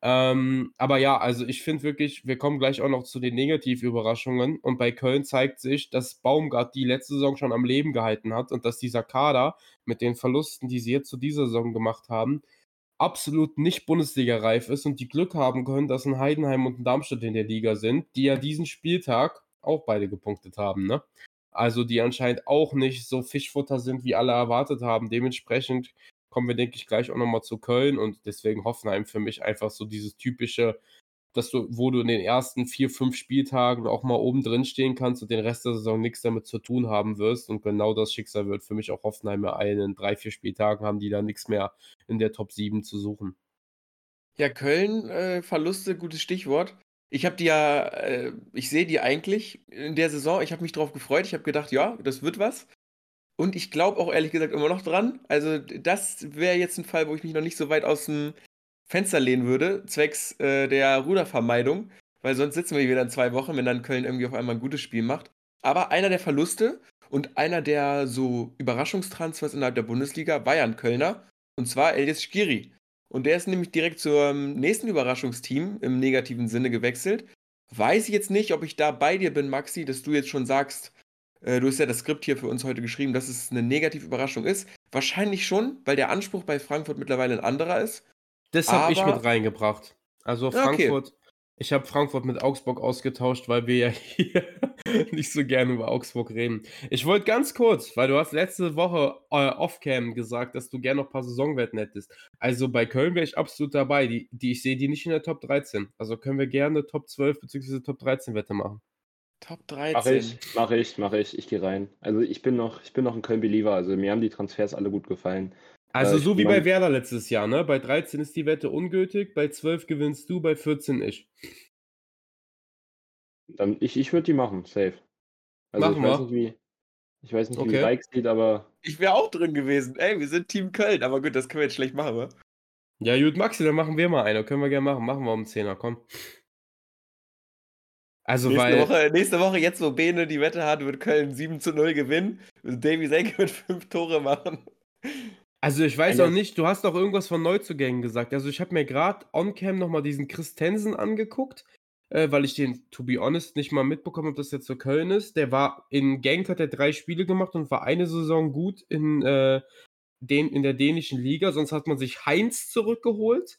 Ähm, aber ja, also ich finde wirklich, wir kommen gleich auch noch zu den Negativüberraschungen. Und bei Köln zeigt sich, dass Baumgart die letzte Saison schon am Leben gehalten hat und dass dieser Kader mit den Verlusten, die sie jetzt zu dieser Saison gemacht haben, absolut nicht Bundesliga-reif ist und die Glück haben können, dass ein Heidenheim und ein Darmstadt in der Liga sind, die ja diesen Spieltag auch beide gepunktet haben, ne? Also die anscheinend auch nicht so Fischfutter sind, wie alle erwartet haben. Dementsprechend kommen wir, denke ich, gleich auch nochmal zu Köln und deswegen Hoffenheim für mich einfach so dieses typische, dass du, wo du in den ersten vier, fünf Spieltagen auch mal oben drin stehen kannst und den Rest der Saison nichts damit zu tun haben wirst. Und genau das Schicksal wird für mich auch Hoffenheim ereilen. In drei, vier Spieltagen haben die da nichts mehr in der Top 7 zu suchen. Ja, Köln, äh, Verluste, gutes Stichwort. Ich habe die ja, äh, ich sehe die eigentlich in der Saison. Ich habe mich drauf gefreut. Ich habe gedacht, ja, das wird was. Und ich glaube auch ehrlich gesagt immer noch dran. Also, das wäre jetzt ein Fall, wo ich mich noch nicht so weit aus dem Fenster lehnen würde, zwecks äh, der Rudervermeidung. Weil sonst sitzen wir wieder in zwei Wochen, wenn dann Köln irgendwie auf einmal ein gutes Spiel macht. Aber einer der Verluste und einer der so Überraschungstransfers innerhalb der Bundesliga war ja ein Kölner. Und zwar Elias Skiri. Und der ist nämlich direkt zum nächsten Überraschungsteam im negativen Sinne gewechselt. Weiß ich jetzt nicht, ob ich da bei dir bin, Maxi, dass du jetzt schon sagst, äh, du hast ja das Skript hier für uns heute geschrieben, dass es eine negative Überraschung ist. Wahrscheinlich schon, weil der Anspruch bei Frankfurt mittlerweile ein anderer ist. Das habe ich mit reingebracht. Also Frankfurt, okay. ich habe Frankfurt mit Augsburg ausgetauscht, weil wir ja hier nicht so gerne über Augsburg reden. Ich wollte ganz kurz, weil du hast letzte Woche äh, off-cam gesagt, dass du gerne noch ein paar Saisonwetten hättest. Also bei Köln wäre ich absolut dabei. Die, die, ich sehe die nicht in der Top 13. Also können wir gerne Top 12 bzw. Top 13 Wette machen. Top 13. Mache ich, mache ich, mache ich. Ich gehe rein. Also ich bin noch, ich bin noch ein Köln-Believer. Also mir haben die Transfers alle gut gefallen. Also äh, so wie bei Werder letztes Jahr, ne? Bei 13 ist die Wette ungültig, bei 12 gewinnst du, bei 14 ich. Dann, ich ich würde die machen, safe. Also machen ich weiß nicht, wie, ich weiß nicht, okay. wie Reich sieht, aber. Ich wäre auch drin gewesen. Ey, wir sind Team Köln, aber gut, das können wir jetzt schlecht machen, wa? Ja, gut, Maxi, dann machen wir mal eine. Können wir gerne machen. Machen wir um 10er, komm. Also, nächste, weil, Woche, nächste Woche, jetzt wo Bene die Wette hat, wird Köln 7 zu 0 gewinnen. Davy Senke wird 5 Tore machen. Also ich weiß auch nicht, du hast doch irgendwas von Neuzugängen gesagt. Also ich habe mir gerade on-cam nochmal diesen Christensen angeguckt, äh, weil ich den, to be honest, nicht mal mitbekommen habe, dass der zu Köln ist. Der war in Genk, hat er drei Spiele gemacht und war eine Saison gut in, äh, den, in der dänischen Liga. Sonst hat man sich Heinz zurückgeholt.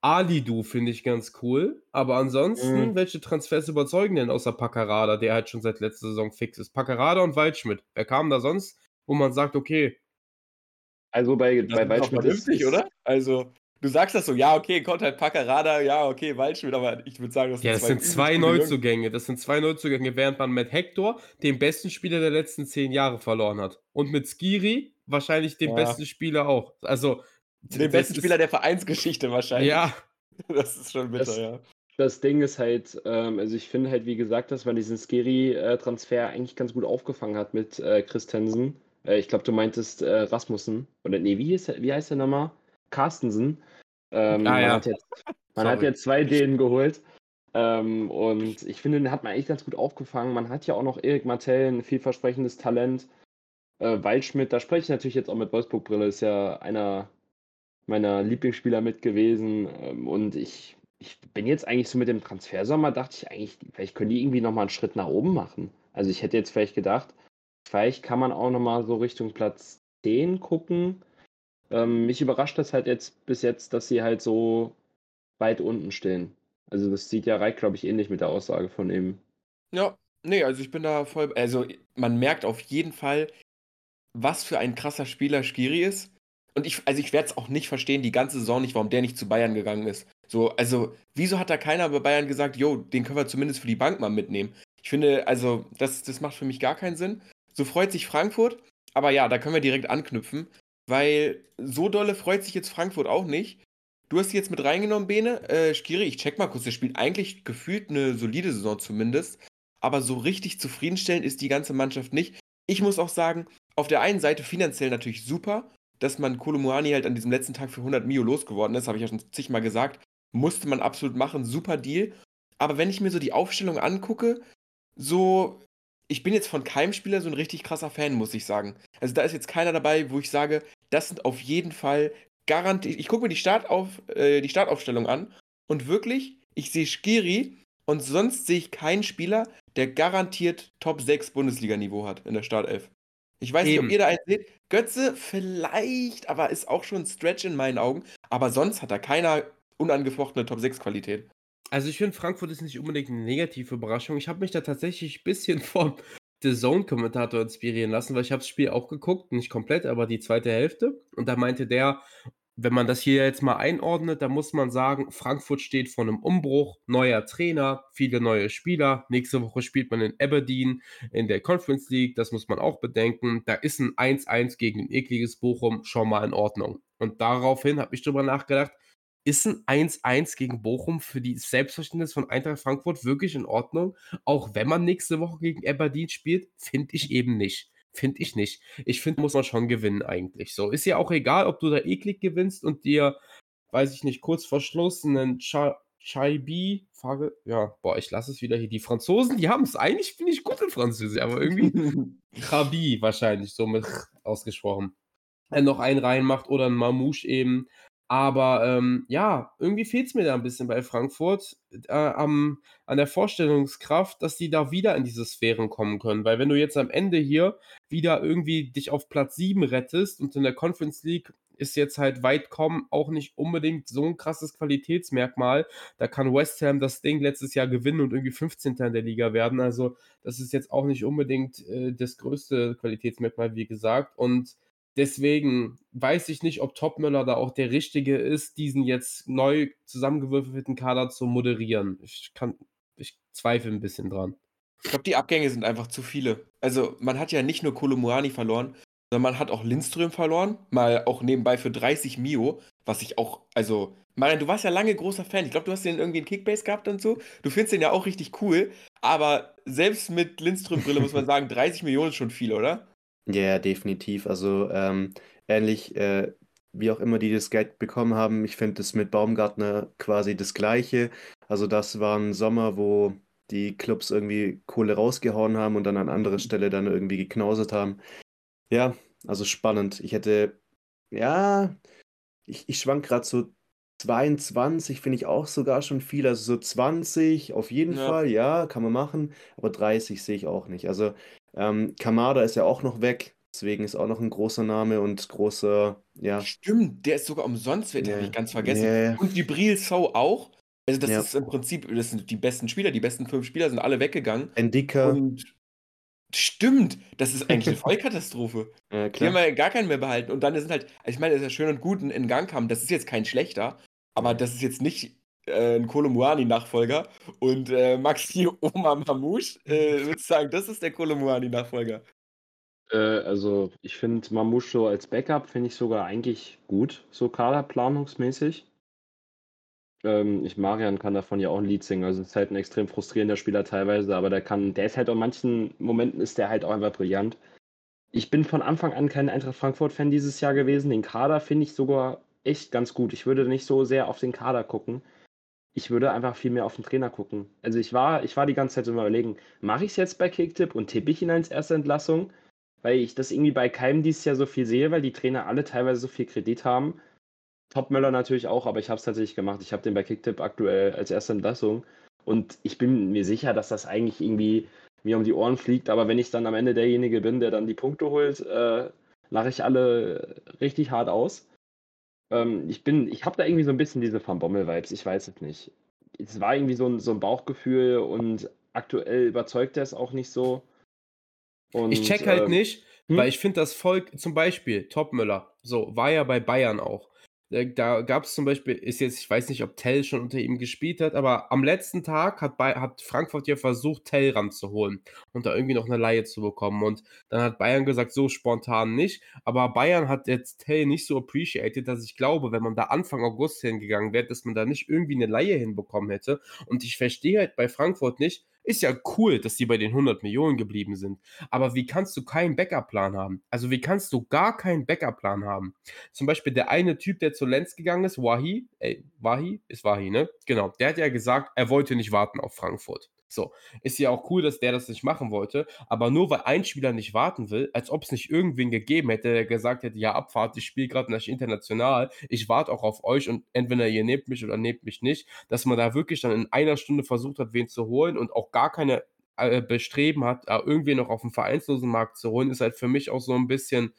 Alidu finde ich ganz cool. Aber ansonsten, mhm. welche Transfers überzeugen denn außer Paccarada, der halt schon seit letzter Saison fix ist? Paccarada und Waldschmidt. Wer kam da sonst, wo man sagt, okay. Also bei, das bei Waldschmidt ist es. oder? Also, du sagst das so, ja, okay, kommt halt Paccarada, ja, okay, Waldschmidt, aber ich würde sagen, das, ja, das sind zwei Neuzugänge. Das sind zwei Neuzugänge, während man mit Hector den besten Spieler der letzten zehn Jahre verloren hat. Und mit Skiri wahrscheinlich den ja. besten Spieler auch. Also, den besten Spieler der Vereinsgeschichte wahrscheinlich. Ja. Das ist schon bitter, das, ja. Das Ding ist halt, ähm, also ich finde halt, wie gesagt, dass man diesen Skeri-Transfer eigentlich ganz gut aufgefangen hat mit äh, Christensen. Äh, ich glaube, du meintest äh, Rasmussen. Oder nee, wie, ist, wie heißt der nochmal? Carstensen. Ähm, ah, man ja. hat jetzt, man hat jetzt zwei Dänen geholt. Ähm, und ich finde, den hat man eigentlich ganz gut aufgefangen. Man hat ja auch noch Erik Martell, ein vielversprechendes Talent. Äh, Waldschmidt, da spreche ich natürlich jetzt auch mit Wolfsburg-Brille, ist ja einer meiner Lieblingsspieler mit gewesen. Ähm, und ich, ich bin jetzt eigentlich so mit dem Transfersommer, dachte ich eigentlich, vielleicht können die irgendwie nochmal einen Schritt nach oben machen. Also ich hätte jetzt vielleicht gedacht, vielleicht kann man auch nochmal so Richtung Platz 10 gucken. Ähm, mich überrascht das halt jetzt bis jetzt, dass sie halt so weit unten stehen. Also das sieht ja Reik, glaube ich, ähnlich mit der Aussage von ihm. Ja, nee, also ich bin da voll. Also man merkt auf jeden Fall, was für ein krasser Spieler Skiri ist. Und ich, also ich werde es auch nicht verstehen, die ganze Saison nicht, warum der nicht zu Bayern gegangen ist. So, also, wieso hat da keiner bei Bayern gesagt, jo, den können wir zumindest für die Bank mal mitnehmen? Ich finde, also, das, das macht für mich gar keinen Sinn. So freut sich Frankfurt, aber ja, da können wir direkt anknüpfen, weil so dolle freut sich jetzt Frankfurt auch nicht. Du hast die jetzt mit reingenommen, Bene. Äh, Skiri, ich check mal kurz, der spielt eigentlich gefühlt eine solide Saison zumindest. Aber so richtig zufriedenstellend ist die ganze Mannschaft nicht. Ich muss auch sagen, auf der einen Seite finanziell natürlich super, dass man Kolomuani halt an diesem letzten Tag für 100 Mio losgeworden ist, habe ich ja schon zigmal gesagt. Musste man absolut machen, super Deal. Aber wenn ich mir so die Aufstellung angucke, so, ich bin jetzt von keinem Spieler so ein richtig krasser Fan, muss ich sagen. Also da ist jetzt keiner dabei, wo ich sage, das sind auf jeden Fall garantiert. Ich gucke mir die, Startauf, äh, die Startaufstellung an und wirklich, ich sehe Skiri und sonst sehe ich keinen Spieler, der garantiert Top 6 Bundesliga-Niveau hat in der Startelf. Ich weiß nicht, ob Eben. ihr da einen seht. Götze vielleicht, aber ist auch schon ein Stretch in meinen Augen. Aber sonst hat da keiner unangefochtene Top 6 Qualität. Also ich finde, Frankfurt ist nicht unbedingt eine negative Überraschung. Ich habe mich da tatsächlich ein bisschen vom The Zone-Kommentator inspirieren lassen, weil ich habe das Spiel auch geguckt, nicht komplett, aber die zweite Hälfte. Und da meinte der, wenn man das hier jetzt mal einordnet, dann muss man sagen, Frankfurt steht vor einem Umbruch, neuer Trainer, viele neue Spieler. Nächste Woche spielt man in Aberdeen in der Conference League, das muss man auch bedenken. Da ist ein 1-1 gegen ein ekliges Bochum schon mal in Ordnung. Und daraufhin habe ich drüber nachgedacht, ist ein 1-1 gegen Bochum für die Selbstverständnis von Eintracht Frankfurt wirklich in Ordnung? Auch wenn man nächste Woche gegen Aberdeen spielt, finde ich eben nicht. Finde ich nicht. Ich finde, muss man schon gewinnen eigentlich. So ist ja auch egal, ob du da eklig gewinnst und dir, weiß ich nicht, kurz vor Schluss einen Cha Chaibi, Frage, ja, boah, ich lasse es wieder hier. Die Franzosen, die haben es. Eigentlich bin ich gut in Französisch, aber irgendwie Chabi wahrscheinlich so mit ausgesprochen. Noch einen reinmacht oder ein Mamouche eben. Aber ähm, ja, irgendwie fehlt es mir da ein bisschen bei Frankfurt äh, am, an der Vorstellungskraft, dass die da wieder in diese Sphären kommen können. Weil wenn du jetzt am Ende hier wieder irgendwie dich auf Platz 7 rettest und in der Conference League ist jetzt halt weit kommen auch nicht unbedingt so ein krasses Qualitätsmerkmal. Da kann West Ham das Ding letztes Jahr gewinnen und irgendwie 15. in der Liga werden. Also das ist jetzt auch nicht unbedingt äh, das größte Qualitätsmerkmal, wie gesagt. Und Deswegen weiß ich nicht, ob Topmöller da auch der Richtige ist, diesen jetzt neu zusammengewürfelten Kader zu moderieren. Ich kann, ich zweifle ein bisschen dran. Ich glaube, die Abgänge sind einfach zu viele. Also, man hat ja nicht nur Kolomuani verloren, sondern man hat auch Lindström verloren. Mal auch nebenbei für 30 Mio, was ich auch, also, Marian, du warst ja lange großer Fan. Ich glaube, du hast den irgendwie in Kickbase gehabt und so. Du findest den ja auch richtig cool. Aber selbst mit Lindström-Brille muss man sagen, 30 Millionen ist schon viel, oder? Ja, ja, definitiv. Also ähm, ähnlich äh, wie auch immer die das Geld bekommen haben. Ich finde das mit Baumgartner quasi das Gleiche. Also das war ein Sommer, wo die Clubs irgendwie Kohle rausgehauen haben und dann an anderer Stelle dann irgendwie geknausert haben. Ja, also spannend. Ich hätte, ja, ich, ich schwank gerade so 22, finde ich auch sogar schon viel. Also so 20 auf jeden Ja. Fall, ja, kann man machen. Aber 30 sehe ich auch nicht. Also ähm, Kamada ist ja auch noch weg. Deswegen ist auch noch ein großer Name und großer, ja. Stimmt, der ist sogar umsonst, wird, habe Ja. ich ganz vergessen. Ja. Und Gibril So auch. Also, das Ja. ist im Prinzip, das sind die besten Spieler, die besten fünf Spieler sind alle weggegangen. Endika, Und stimmt, das ist eigentlich eine Vollkatastrophe. äh, Die haben klar. ja gar keinen mehr behalten. Und dann sind halt, ich meine, das ist ja schön und gut, ein Gang kam. Das ist jetzt kein schlechter, aber das ist jetzt nicht äh, ein Kolomuani-Nachfolger. Und äh, Maxi Oma Mamouche, äh, würde sagen, das ist der Kolomuani-Nachfolger. Äh, also ich finde Mamouche so als Backup finde ich sogar eigentlich gut, so kaderplanungsmäßig. Ähm, ich, Marian kann davon ja auch ein Lied singen, also ist halt ein extrem frustrierender Spieler teilweise, aber der kann, der ist halt in manchen Momenten ist der halt auch einfach brillant. Ich bin von Anfang an kein Eintracht Frankfurt-Fan dieses Jahr gewesen. Den Kader finde ich sogar echt ganz gut. Ich würde nicht so sehr auf den Kader gucken. Ich würde einfach viel mehr auf den Trainer gucken. Also ich war, ich war die ganze Zeit mal überlegen, mache ich es jetzt bei Kicktipp und tippe ich ihn als erste Entlassung? Weil ich das irgendwie bei keinem dieses Jahr so viel sehe, weil die Trainer alle teilweise so viel Kredit haben. Topmöller natürlich auch, aber ich habe es tatsächlich gemacht. Ich habe den bei Kicktipp aktuell als erste Entlassung. Und ich bin mir sicher, dass das eigentlich irgendwie mir um die Ohren fliegt. Aber wenn ich dann am Ende derjenige bin, der dann die Punkte holt, äh, lache ich alle richtig hart aus. Ähm, ich bin, ich habe da irgendwie so ein bisschen diese Van Bommel-Vibes, ich weiß es nicht. Es war irgendwie so ein, so ein Bauchgefühl und aktuell überzeugt er es auch nicht so. Und, Ich check halt ähm, nicht, hm? weil ich finde das Volk, zum Beispiel Topmüller, so, war ja bei Bayern auch. Da, da gab es zum Beispiel, ist jetzt, ich weiß nicht, ob Tell schon unter ihm gespielt hat, aber am letzten Tag hat, Bay hat Frankfurt ja versucht, Tell ranzuholen und da irgendwie noch eine Laie zu bekommen. Und dann hat Bayern gesagt, so spontan nicht. Aber Bayern hat jetzt Tell nicht so appreciated, dass ich glaube, wenn man da Anfang August hingegangen wäre, dass man da nicht irgendwie eine Laie hinbekommen hätte. Und ich verstehe halt bei Frankfurt nicht, ist ja cool, dass die bei den 100 Millionen geblieben sind. Aber wie kannst du keinen Backup-Plan haben? Also wie kannst du gar keinen Backup-Plan haben? Zum Beispiel der eine Typ, der zu Lenz gegangen ist, Wahi, ey, Wahi, ist Wahi, ne? Genau, der hat ja gesagt, er wollte nicht warten auf Frankfurt. So, ist ja auch cool, dass der das nicht machen wollte, aber nur weil ein Spieler nicht warten will, als ob es nicht irgendwen gegeben hätte, der gesagt hätte, ja, Abfahrt, ich spiele gerade nicht international, ich warte auch auf euch und entweder ihr nehmt mich oder nehmt mich nicht, dass man da wirklich dann in einer Stunde versucht hat, wen zu holen und auch gar keine äh, Bestreben hat, irgendwen noch auf dem vereinslosen Markt zu holen, ist halt für mich auch so ein bisschen,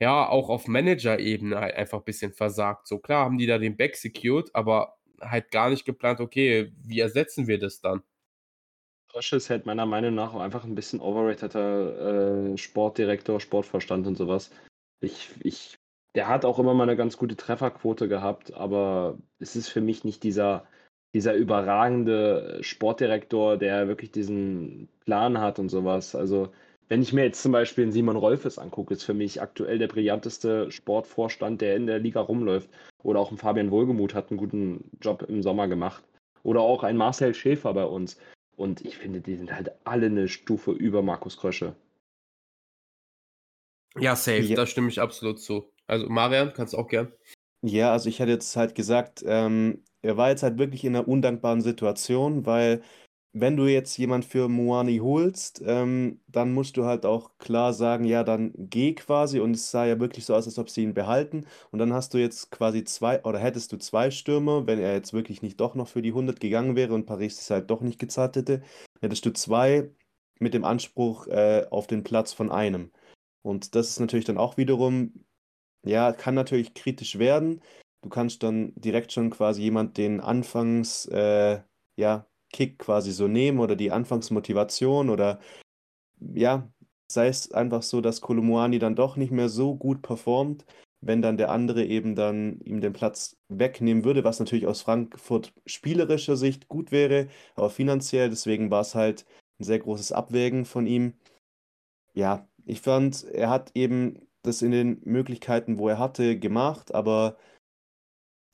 ja, auch auf Manager-Ebene halt einfach ein bisschen versagt. So klar haben die da den Back secured, aber halt gar nicht geplant, okay, wie ersetzen wir das dann? Krösche ist halt meiner Meinung nach auch einfach ein bisschen overrateder äh, Sportdirektor, Sportverstand und sowas. Ich, ich, der hat auch immer mal eine ganz gute Trefferquote gehabt, aber es ist für mich nicht dieser, dieser überragende Sportdirektor, der wirklich diesen Plan hat und sowas. Also, wenn ich mir jetzt zum Beispiel einen Simon Rolfes angucke, ist für mich aktuell der brillanteste Sportvorstand, der in der Liga rumläuft. Oder auch ein Fabian Wohlgemuth hat einen guten Job im Sommer gemacht. Oder auch ein Marcel Schäfer bei uns. Und ich finde, die sind halt alle eine Stufe über Markus Krösche. Ja, safe, Ja. da stimme ich absolut zu. Also, Marian, kannst du auch gern. Ja, also ich hatte jetzt halt gesagt, ähm, er war jetzt halt wirklich in einer undankbaren Situation, weil wenn du jetzt jemand für Moani holst, ähm, dann musst du halt auch klar sagen, ja, dann geh quasi und es sah ja wirklich so aus, als ob sie ihn behalten und dann hast du jetzt quasi zwei oder hättest du zwei Stürmer, wenn er jetzt wirklich nicht doch noch für die 100 gegangen wäre und Paris es halt doch nicht gezahlt hätte, hättest du zwei mit dem Anspruch äh, auf den Platz von einem. Und das ist natürlich dann auch wiederum ja, kann natürlich kritisch werden. Du kannst dann direkt schon quasi jemand den Anfangs, äh, ja, Kick quasi so nehmen oder die Anfangsmotivation oder ja, sei es einfach so, dass Kolomuani dann doch nicht mehr so gut performt, wenn dann der andere eben dann ihm den Platz wegnehmen würde, was natürlich aus Frankfurt spielerischer Sicht gut wäre, aber finanziell, deswegen war es halt ein sehr großes Abwägen von ihm. Ja, ich fand, er hat eben das in den Möglichkeiten, wo er hatte, gemacht, aber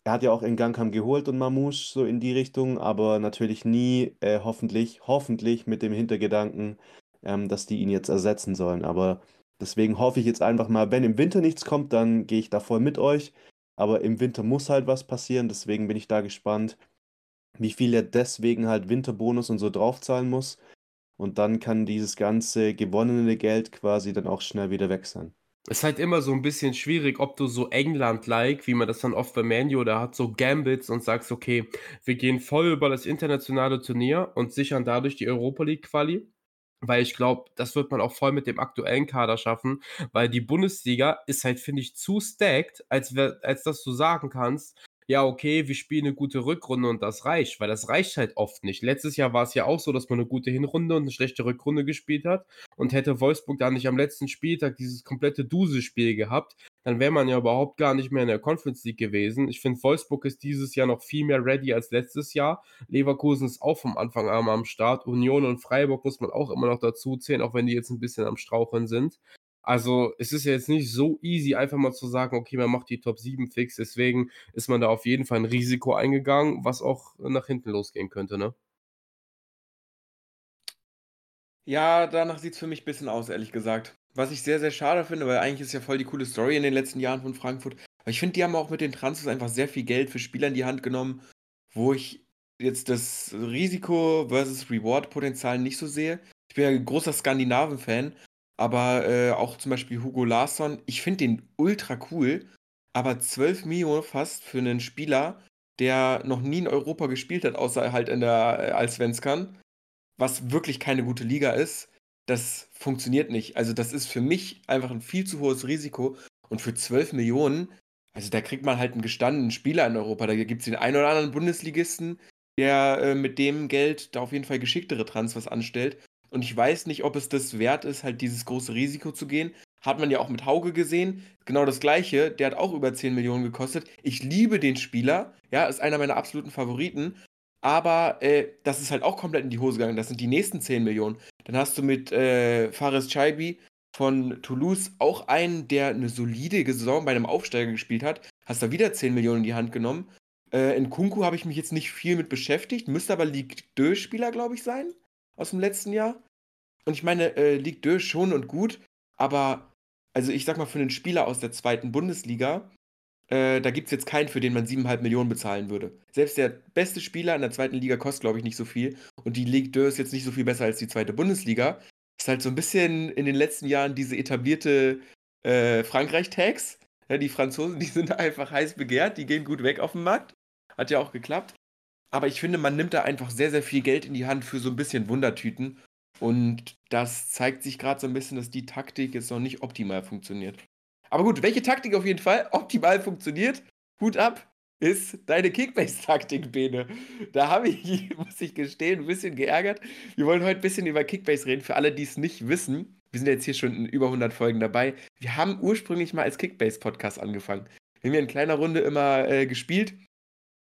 er hat ja auch Ngankam geholt und Mamouche so in die Richtung, aber natürlich nie, äh, hoffentlich, hoffentlich mit dem Hintergedanken, ähm, dass die ihn jetzt ersetzen sollen. Aber deswegen hoffe ich jetzt einfach mal, wenn im Winter nichts kommt, dann gehe ich da voll mit euch. Aber im Winter muss halt was passieren, deswegen bin ich da gespannt, wie viel er deswegen halt Winterbonus und so draufzahlen muss. Und dann kann dieses ganze gewonnene Geld quasi dann auch schnell wieder weg sein. Ist halt immer so ein bisschen schwierig, ob du so England-like, wie man das dann oft bei Manu da hat, so gambits und sagst, okay, wir gehen voll über das internationale Turnier und sichern dadurch die Europa League-Quali. Weil ich glaube, das wird man auch voll mit dem aktuellen Kader schaffen, weil die Bundesliga ist halt, finde ich, zu stacked, als, als dass du sagen kannst, ja, okay, wir spielen eine gute Rückrunde und das reicht, weil das reicht halt oft nicht. Letztes Jahr war es ja auch so, dass man eine gute Hinrunde und eine schlechte Rückrunde gespielt hat und hätte Wolfsburg da nicht am letzten Spieltag dieses komplette Duse-Spiel gehabt, dann wäre man ja überhaupt gar nicht mehr in der Conference League gewesen. Ich finde, Wolfsburg ist dieses Jahr noch viel mehr ready als letztes Jahr. Leverkusen ist auch vom Anfang an am Start. Union und Freiburg muss man auch immer noch dazu zählen, auch wenn die jetzt ein bisschen am Straucheln sind. Also es ist jetzt nicht so easy, einfach mal zu sagen, okay, man macht die Top 7 fix. Deswegen ist man da auf jeden Fall ein Risiko eingegangen, was auch nach hinten losgehen könnte, ne? Ja, danach sieht es für mich ein bisschen aus, ehrlich gesagt. Was ich sehr, sehr schade finde, weil eigentlich ist ja voll die coole Story in den letzten Jahren von Frankfurt. Aber ich finde, die haben auch mit den Transfers einfach sehr viel Geld für Spieler in die Hand genommen, wo ich jetzt das Risiko versus Reward-Potenzial nicht so sehe. Ich bin ja ein großer Skandinaven-Fan, aber äh, auch zum Beispiel Hugo Larsson, ich finde den ultra cool, aber 12 Millionen fast für einen Spieler, der noch nie in Europa gespielt hat, außer halt in der äh, Allsvenskan, was wirklich keine gute Liga ist, das funktioniert nicht. Also das ist für mich einfach ein viel zu hohes Risiko und für 12 Millionen, also da kriegt man halt einen gestandenen Spieler in Europa. Da gibt es den einen oder anderen Bundesligisten, der äh, mit dem Geld da auf jeden Fall geschicktere Transfers anstellt. Und ich weiß nicht, ob es das wert ist, halt dieses große Risiko zu gehen. Hat man ja auch mit Hauge gesehen. Genau das Gleiche. Der hat auch über 10 Millionen gekostet. Ich liebe den Spieler. Ja, ist einer meiner absoluten Favoriten. Aber äh, das ist halt auch komplett in die Hose gegangen. Das sind die nächsten 10 Millionen. Dann hast du mit äh, Fares Chaibi von Toulouse auch einen, der eine solide Saison bei einem Aufsteiger gespielt hat. Hast da wieder 10 Millionen in die Hand genommen. Äh, in Kunku habe ich mich jetzt nicht viel mit beschäftigt. Müsste aber Ligue 2-Spieler, glaube ich, sein. Aus dem letzten Jahr. Und ich meine, äh, Ligue 2 schon und gut. Aber also ich sag mal, für einen Spieler aus der zweiten Bundesliga, äh, da gibt es jetzt keinen, für den man 7,5 Millionen bezahlen würde. Selbst der beste Spieler in der zweiten Liga kostet, glaube ich, nicht so viel. Und die Ligue 2 ist jetzt nicht so viel besser als die zweite Bundesliga. Ist halt so ein bisschen in den letzten Jahren diese etablierte äh, Frankreich-Tags. Ja, die Franzosen, die sind einfach heiß begehrt, die gehen gut weg auf dem Markt. Hat ja auch geklappt. Aber ich finde, man nimmt da einfach sehr, sehr viel Geld in die Hand für so ein bisschen Wundertüten. Und das zeigt sich gerade so ein bisschen, dass die Taktik jetzt noch nicht optimal funktioniert. Aber gut, welche Taktik auf jeden Fall optimal funktioniert, Hut ab, ist deine Kickbase-Taktik, Bene. Da habe ich, muss ich gestehen, ein bisschen geärgert. Wir wollen heute ein bisschen über Kickbase reden, für alle, die es nicht wissen. Wir sind jetzt hier schon in über 100 Folgen dabei. Wir haben ursprünglich mal als Kickbase-Podcast angefangen. Wir haben hier in kleiner Runde immer äh, gespielt.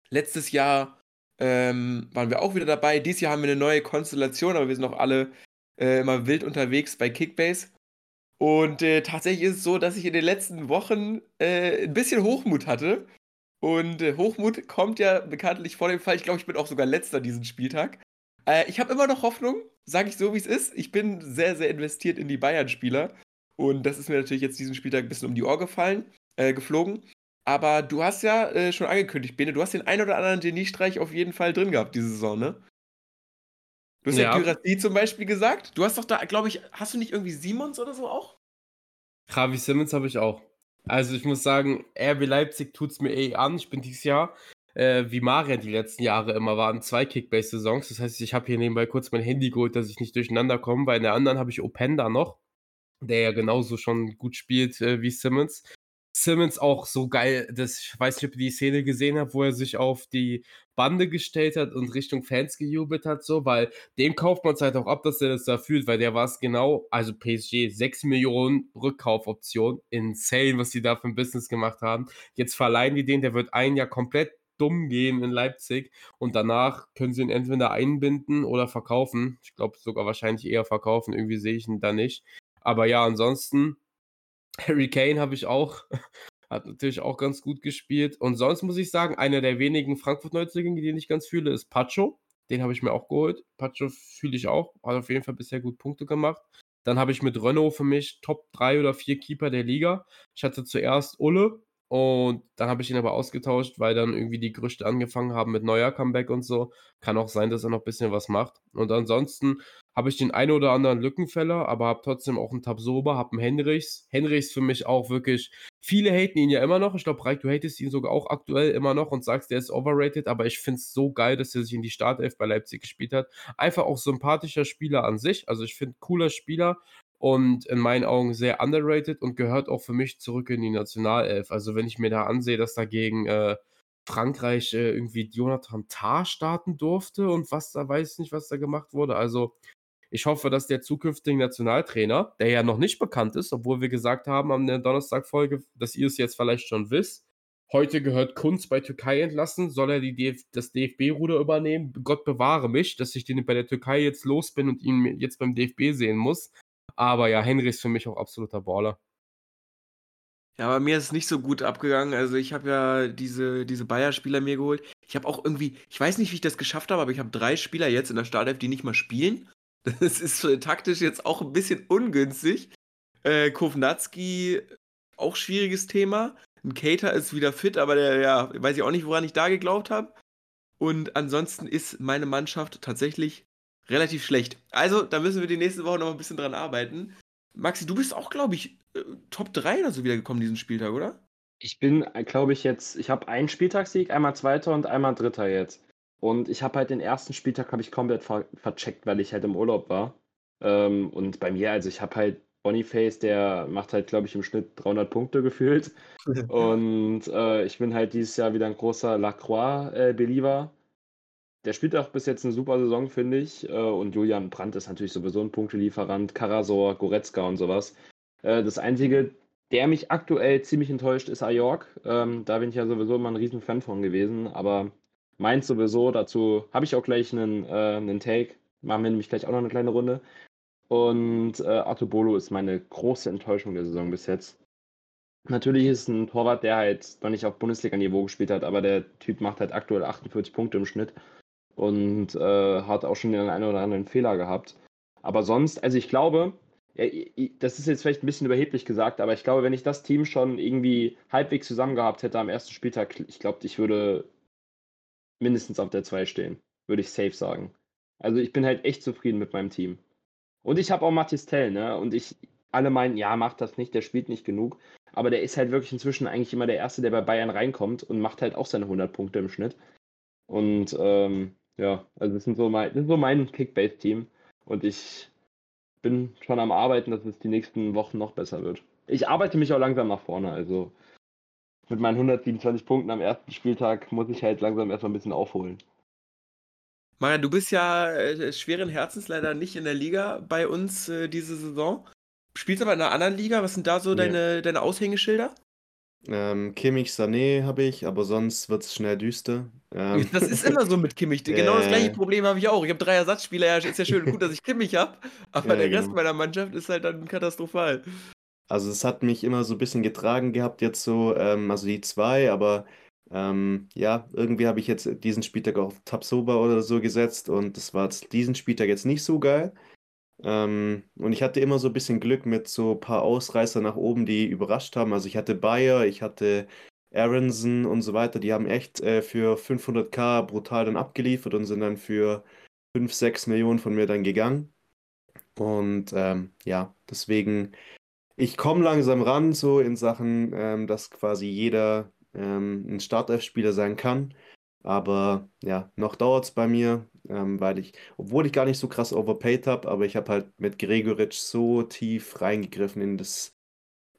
Letztes Jahr ähm, waren wir auch wieder dabei. Dieses Jahr haben wir eine neue Konstellation, aber wir sind noch alle äh, immer wild unterwegs bei Kickbase. Und äh, tatsächlich ist es so, dass ich in den letzten Wochen äh, ein bisschen Hochmut hatte. Und äh, Hochmut kommt ja bekanntlich vor dem Fall. Ich glaube, ich bin auch sogar letzter diesen Spieltag. Äh, ich habe immer noch Hoffnung, sage ich so, wie es ist. Ich bin sehr, sehr investiert in die Bayern-Spieler. Und das ist mir natürlich jetzt diesen Spieltag ein bisschen um die Ohr gefallen, äh, geflogen. Aber du hast ja äh, schon angekündigt, Bene, du hast den ein oder anderen Geniestreich auf jeden Fall drin gehabt diese Saison, ne? Du hast ja, ja Gyrassi zum Beispiel gesagt. Du hast doch da, glaube ich, hast du nicht irgendwie Simons oder so auch? Javi Simmons habe ich auch. Also ich muss sagen, RB Leipzig tut es mir eh an. Ich bin dieses Jahr, äh, wie Marian die letzten Jahre immer waren, zwei Kickbase-Saisons. Das heißt, ich habe hier nebenbei kurz mein Handy geholt, dass ich nicht durcheinander komme. Bei der anderen habe ich Openda noch, der ja genauso schon gut spielt äh, wie Simmons. Simmons auch so geil, das, ich weiß nicht, ob ihr die Szene gesehen habt, wo er sich auf die Bande gestellt hat und Richtung Fans gejubelt hat, so, weil dem kauft man es halt auch ab, dass er das da fühlt, weil der war es genau, also PSG, 6 Millionen Rückkaufoption, insane, was die da für ein Business gemacht haben. Jetzt verleihen die den, der wird ein Jahr komplett dumm gehen in Leipzig und danach können sie ihn entweder einbinden oder verkaufen. Ich glaube sogar wahrscheinlich eher verkaufen, irgendwie sehe ich ihn da nicht. Aber ja, ansonsten Harry Kane habe ich auch. Hat natürlich auch ganz gut gespielt. Und sonst muss ich sagen, einer der wenigen Frankfurt-Neuzugänge, den ich ganz fühle, ist Pacho. Den habe ich mir auch geholt. Pacho fühle ich auch. Hat auf jeden Fall bisher gut Punkte gemacht. Dann habe ich mit Renault für mich Top 3 oder 4 Keeper der Liga. Ich hatte zuerst Ulle, und dann habe ich ihn aber ausgetauscht, weil dann irgendwie die Gerüchte angefangen haben mit neuer Comeback und so. Kann auch sein, dass er noch ein bisschen was macht. Und ansonsten habe ich den einen oder anderen Lückenfäller, aber habe trotzdem auch einen Tabsoba, habe einen Henrichs. Henrichs für mich auch wirklich, viele haten ihn ja immer noch. Ich glaube, Reik, du hatest ihn sogar auch aktuell immer noch und sagst, der ist overrated, aber ich finde es so geil, dass er sich in die Startelf bei Leipzig gespielt hat. Einfach auch sympathischer Spieler an sich. Also ich finde, cooler Spieler, und in meinen Augen sehr underrated und gehört auch für mich zurück in die Nationalelf. Also wenn ich mir da ansehe, dass dagegen äh, Frankreich äh, irgendwie Jonathan Tah starten durfte und was da weiß ich nicht, was da gemacht wurde. Also ich hoffe, dass der zukünftige Nationaltrainer, der ja noch nicht bekannt ist, obwohl wir gesagt haben der Donnerstagfolge, dass ihr es jetzt vielleicht schon wisst, heute gehört Kunz bei Türkei entlassen, soll er DF das DFB-Ruder übernehmen? Gott bewahre mich, dass ich den bei der Türkei jetzt los bin und ihn jetzt beim DFB sehen muss. Aber ja, Henry ist für mich auch absoluter Baller. Ja, bei mir ist es nicht so gut abgegangen. Also ich habe ja diese, diese Bayer-Spieler mir geholt. Ich habe auch irgendwie, ich weiß nicht, wie ich das geschafft habe, aber ich habe drei Spieler jetzt in der Startelf, die nicht mal spielen. Das ist taktisch jetzt auch ein bisschen ungünstig. Äh, Kovnatski, auch schwieriges Thema. Ein Cater ist wieder fit, aber der, ja, weiß ich auch nicht, woran ich da geglaubt habe. Und ansonsten ist meine Mannschaft tatsächlich relativ schlecht. Also, da müssen wir die nächste Woche noch ein bisschen dran arbeiten. Maxi, du bist auch, glaube ich, äh, Top 3 oder so wiedergekommen diesen Spieltag, oder? Ich bin, äh, glaube ich, jetzt, ich habe einen Spieltagssieg, einmal Zweiter und einmal Dritter jetzt. Und ich habe halt den ersten Spieltag habe ich komplett ver vercheckt, weil ich halt im Urlaub war. Ähm, und bei mir, also ich habe halt Boniface, der macht halt, glaube ich, im Schnitt 300 Punkte gefühlt. Und äh, ich bin halt dieses Jahr wieder ein großer Lacroix-Believer. Der spielt auch bis jetzt eine super Saison, finde ich. Äh, und Julian Brandt ist natürlich sowieso ein Punktelieferant. Karasor, Goretzka und sowas. Äh, das Einzige, der mich aktuell ziemlich enttäuscht, ist Ajork. Ähm, da bin ich ja sowieso immer ein riesen Fan von gewesen. Aber meint sowieso, dazu habe ich auch gleich einen, äh, einen Take. Machen wir nämlich gleich auch noch eine kleine Runde. Und äh, Artubolo ist meine große Enttäuschung der Saison bis jetzt. Natürlich ist ein Torwart, der halt noch nicht auf Bundesliga-Niveau gespielt hat, aber der Typ macht halt aktuell 48 Punkte im Schnitt und äh, hat auch schon den einen oder anderen Fehler gehabt. Aber sonst, also ich glaube, das ist jetzt vielleicht ein bisschen überheblich gesagt, aber ich glaube, wenn ich das Team schon irgendwie halbwegs zusammen gehabt hätte am ersten Spieltag, ich glaube, ich würde mindestens auf der 2 stehen, würde ich safe sagen. Also ich bin halt echt zufrieden mit meinem Team. Und ich habe auch Mathis Tell, ne? Und ich, alle meinen, ja, macht das nicht, der spielt nicht genug. Aber der ist halt wirklich inzwischen eigentlich immer der Erste, der bei Bayern reinkommt und macht halt auch seine 100 Punkte im Schnitt. Und ähm, ja, also das, sind so mein, das ist so mein Kickbase-Team. Und ich bin schon am Arbeiten, dass es die nächsten Wochen noch besser wird. Ich arbeite mich auch langsam nach vorne. Also mit meinen 127 Punkten am ersten Spieltag muss ich halt langsam erstmal ein bisschen aufholen. Marian, du bist ja äh, schweren Herzens leider nicht in der Liga bei uns äh, diese Saison. Spielst aber in einer anderen Liga. Was sind da so nee. deine, deine Aushängeschilder? Ähm, Kimmich, Sané habe ich, aber sonst wird es schnell düster. Ähm, das ist immer so mit Kimmich. Genau das gleiche Problem habe ich auch. Ich habe drei Ersatzspieler. Ja, ist ja schön und gut, dass ich Kimmich habe, aber ja, der genau. Rest meiner Mannschaft ist halt dann katastrophal. Also es hat mich immer so ein bisschen getragen gehabt jetzt so, ähm, also die zwei, aber ähm, ja, irgendwie habe ich jetzt diesen Spieltag auf Tabsoba oder so gesetzt und das war diesen Spieltag jetzt nicht so geil. Ähm, und ich hatte immer so ein bisschen Glück mit so ein paar Ausreißer nach oben, die überrascht haben. Also ich hatte Bayer, ich hatte Aronson und so weiter, die haben echt äh, für 500k brutal dann abgeliefert und sind dann für 5, 6 Millionen von mir dann gegangen. Und ähm, ja, deswegen, ich komme langsam ran, so in Sachen, ähm, dass quasi jeder ähm, ein Startelf-Spieler sein kann. Aber ja, noch dauert es bei mir, ähm, weil ich, obwohl ich gar nicht so krass overpaid habe, aber ich habe halt mit Gregoritsch so tief reingegriffen in das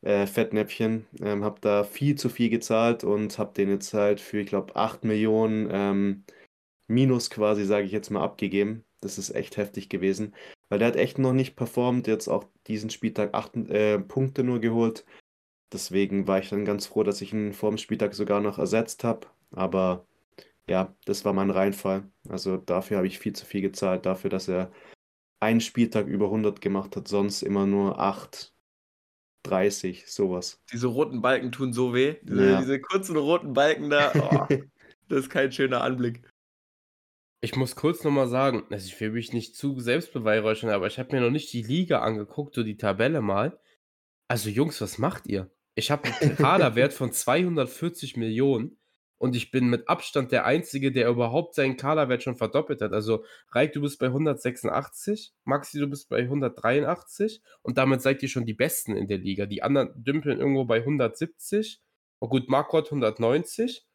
äh, Fettnäpfchen, ähm, habe da viel zu viel gezahlt und habe den jetzt halt für, ich glaube, 8 Millionen ähm, Minus quasi, sage ich jetzt mal, abgegeben. Das ist echt heftig gewesen, weil der hat echt noch nicht performt, jetzt auch diesen Spieltag 8 äh, Punkte nur geholt. Deswegen war ich dann ganz froh, dass ich ihn vor dem Spieltag sogar noch ersetzt habe. Aber ja, das war mein Reinfall. Also dafür habe ich viel zu viel gezahlt, dafür, dass er einen Spieltag über 100 gemacht hat, sonst immer nur 8, 30, sowas. Diese roten Balken tun so weh. Diese, ja. diese kurzen roten Balken da, oh, das ist kein schöner Anblick. Ich muss kurz nochmal sagen, also ich will mich nicht zu selbst beweihräuchern, aber ich habe mir noch nicht die Liga angeguckt, so die Tabelle mal. Also Jungs, was macht ihr? Ich habe einen Kaderwert von 240 Millionen und ich bin mit Abstand der Einzige, der überhaupt seinen Kaderwert schon verdoppelt hat. Also Reik, du bist bei 186, Maxi, du bist bei 183 und damit seid ihr schon die Besten in der Liga. Die anderen dümpeln irgendwo bei 170. Oh gut, Marco hat 190.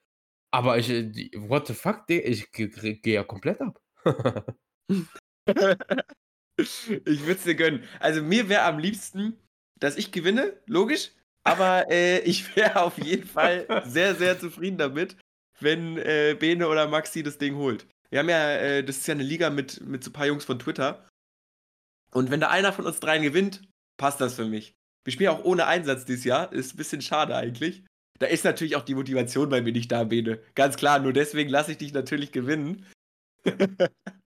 Aber ich, äh, what the fuck, ich gehe ja komplett ab. ich würde es dir gönnen. Also mir wäre am liebsten, dass ich gewinne, logisch. Aber äh, ich wäre auf jeden Fall sehr, sehr zufrieden damit, wenn äh, Bene oder Maxi das Ding holt. Wir haben ja, äh, das ist ja eine Liga mit, mit so ein paar Jungs von Twitter. Und wenn da einer von uns dreien gewinnt, passt das für mich. Wir spielen auch ohne Einsatz dieses Jahr. Ist ein bisschen schade eigentlich. Da ist natürlich auch die Motivation bei mir nicht da, Bene. Ganz klar, nur deswegen lasse ich dich natürlich gewinnen.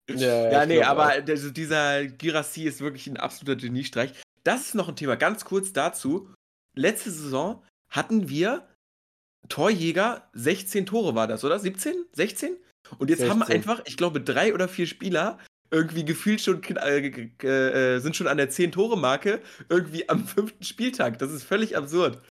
ja, ja nee, aber also dieser Girassi ist wirklich ein absoluter Geniestreich. Das ist noch ein Thema. Ganz kurz dazu letzte Saison hatten wir Torjäger, 16 Tore war das, oder? 17? 16? Und jetzt 16. haben einfach, ich glaube, drei oder vier Spieler irgendwie gefühlt schon äh, äh, sind schon an der 10-Tore-Marke irgendwie am fünften Spieltag. Das ist völlig absurd.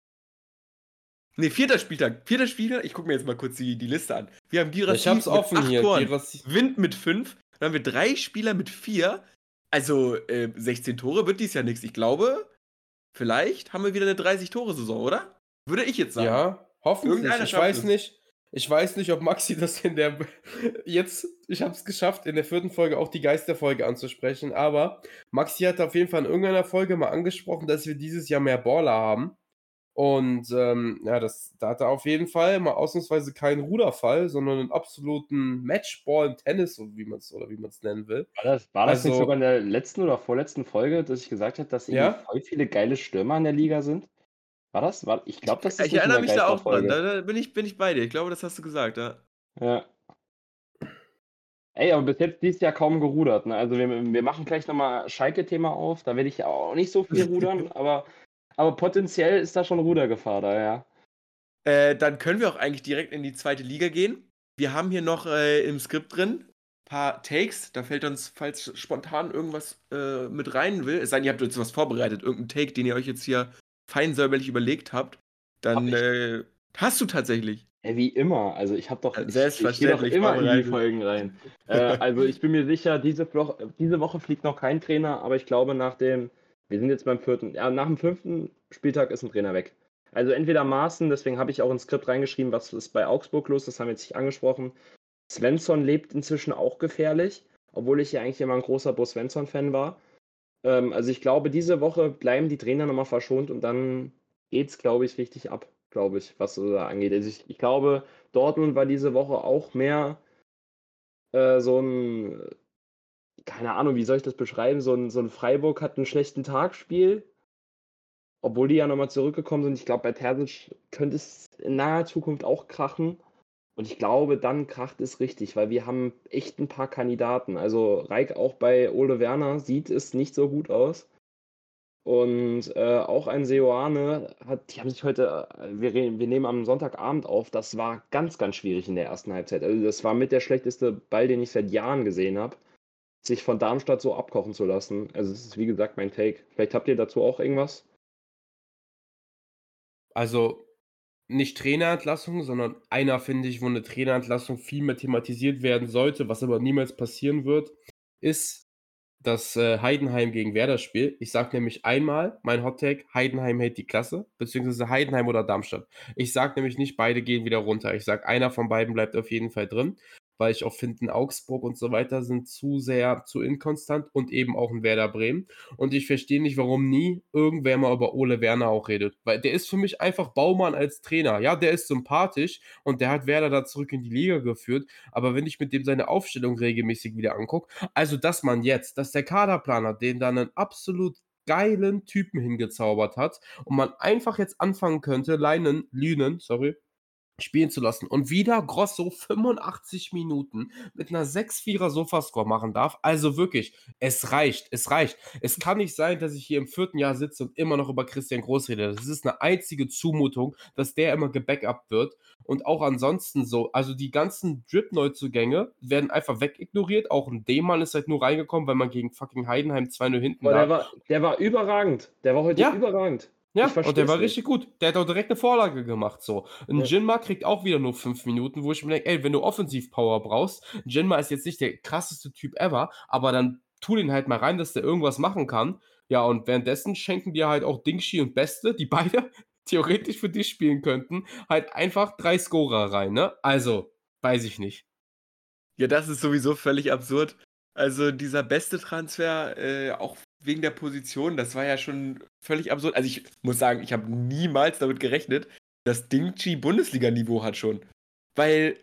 Ne, vierter Spieltag. Vierter Spieltag, ich gucke mir jetzt mal kurz die, die Liste an. Wir haben Girassi ich hab's offen mit acht hier. Toren, Wind mit fünf, dann haben wir drei Spieler mit vier. Also äh, 16 Tore wird dies ja nichts. Ich glaube, vielleicht haben wir wieder eine 30-Tore-Saison, oder? Würde ich jetzt sagen. Ja, hoffentlich. Ich weiß es. nicht. Ich weiß nicht, ob Maxi das in der. Jetzt, ich habe es geschafft, in der vierten Folge auch die Geisterfolge anzusprechen, aber Maxi hat auf jeden Fall in irgendeiner Folge mal angesprochen, dass wir dieses Jahr mehr Baller haben. Und ähm, ja, das, da hat er auf jeden Fall mal ausnahmsweise keinen Ruderfall, sondern einen absoluten Matchball im Tennis, so wie man es oder wie man es nennen will. War das, war das nicht Also- sogar in der letzten oder vorletzten Folge, dass ich gesagt habe, dass Ja? voll viele geile Stürmer in der Liga sind? War das? War, ich glaube, das ist Ich nicht in erinnere mich da auch dran. Da, da bin, ich, bin ich bei dir. Ich glaube, das hast du gesagt, ja. Ja. Ey, aber bis jetzt dieses Jahr kaum gerudert. Ne? Also wir, wir machen gleich nochmal Schalke-Thema auf. Da werde ich auch nicht so viel rudern, aber, aber potenziell ist da schon Rudergefahr da, ja. Äh, dann können wir auch eigentlich direkt in die zweite Liga gehen. Wir haben hier noch äh, im Skript drin ein paar Takes. Da fällt uns, falls spontan irgendwas äh, mit rein will, es sei denn, ihr habt jetzt was vorbereitet, irgendein Take, den ihr euch jetzt hier fein säuberlich überlegt habt, dann Hab ich. äh, hast du tatsächlich. Ey, wie immer. Also ich habe doch, ich, ich gehe doch immer in die. Folgen rein. äh, also ich bin mir sicher, diese, Woche, diese Woche fliegt noch kein Trainer, aber ich glaube nach dem, wir sind jetzt beim vierten, ja, nach dem fünften Spieltag ist ein Trainer weg. Also entweder Maaßen, deswegen habe ich auch ins Skript reingeschrieben, was ist bei Augsburg los, das haben wir jetzt nicht angesprochen. Svensson lebt inzwischen auch gefährlich, obwohl ich ja eigentlich immer ein großer Bo Svensson-Fan war. Ähm, also ich glaube, diese Woche bleiben die Trainer nochmal verschont und dann geht's, glaube ich, richtig ab, glaube ich, was so da angeht. Also ich, ich glaube, Dortmund war diese Woche auch mehr äh, so ein, keine Ahnung, wie soll ich das beschreiben? So ein, so ein Freiburg hat einen schlechten Tagspiel, obwohl die ja nochmal zurückgekommen sind. Ich glaube, bei Terzic könnte es in naher Zukunft auch krachen. Und ich glaube, dann kracht es richtig, weil wir haben echt ein paar Kandidaten. Also Reik auch bei Ole Werner sieht es nicht so gut aus. Und äh, auch ein Seoane hat, die haben sich heute, äh, wir, wir nehmen am Sonntagabend auf, das war ganz, ganz schwierig in der ersten Halbzeit. Also das war mit der schlechteste Ball, den ich seit Jahren gesehen habe, sich von Darmstadt so abkochen zu lassen. Also es ist wie gesagt mein Take. Vielleicht habt ihr dazu auch irgendwas? Also nicht Trainerentlassung, sondern einer finde ich, wo eine Trainerentlassung viel mehr thematisiert werden sollte, was aber niemals passieren wird, ist das äh, Heidenheim gegen Werder-Spiel. Ich sage nämlich einmal, mein Hottag, Heidenheim hält die Klasse, beziehungsweise Heidenheim oder Darmstadt. Ich sage nämlich nicht, beide gehen wieder runter. Ich sage, einer von beiden bleibt auf jeden Fall drin, weil ich auch finde, in Augsburg und so weiter sind zu sehr, zu inkonstant und eben auch in Werder Bremen. Und ich verstehe nicht, warum nie irgendwer mal über Ole Werner auch redet. Weil der ist für mich einfach Baumann als Trainer. Ja, der ist sympathisch und der hat Werder da zurück in die Liga geführt. Aber wenn ich mit dem seine Aufstellung regelmäßig wieder angucke, also dass man jetzt, dass der Kaderplaner den dann einen absolut geilen Typen hingezaubert hat und man einfach jetzt anfangen könnte, Leinen, Lünen, sorry, spielen zu lassen und wieder Grosso 85 Minuten mit einer 6-4er Sofascore machen darf. Also wirklich, es reicht, es reicht. Es kann nicht sein, dass ich hier im vierten Jahr sitze und immer noch über Christian Groß rede. Das ist eine einzige Zumutung, dass der immer gebackupt wird und auch ansonsten so. Also die ganzen Drip-Neuzugänge werden einfach wegignoriert. Auch ein D-Mann ist halt nur reingekommen, weil man gegen fucking Heidenheim 2-0 hinten Boah, der lag. war, der war überragend. Der war heute Ja. überragend. Ja, und der war nicht. richtig gut. Der hat auch direkt eine Vorlage gemacht. So. Ein Ja. Jinma kriegt auch wieder nur fünf Minuten, wo ich mir denke, ey, wenn du Offensiv-Power brauchst, Jinma ist jetzt nicht der krasseste Typ ever, aber dann tu den halt mal rein, dass der irgendwas machen kann. Ja, und währenddessen schenken dir halt auch Dingshi und Beste, die beide theoretisch für dich spielen könnten, halt einfach drei Scorer rein, ne? Also, weiß ich nicht. Ja, das ist sowieso völlig absurd. Also dieser beste Transfer, äh, auch wegen der Position, das war ja schon völlig absurd. Also ich muss sagen, ich habe niemals damit gerechnet, dass Dingchi Bundesliga-Niveau hat schon. Weil,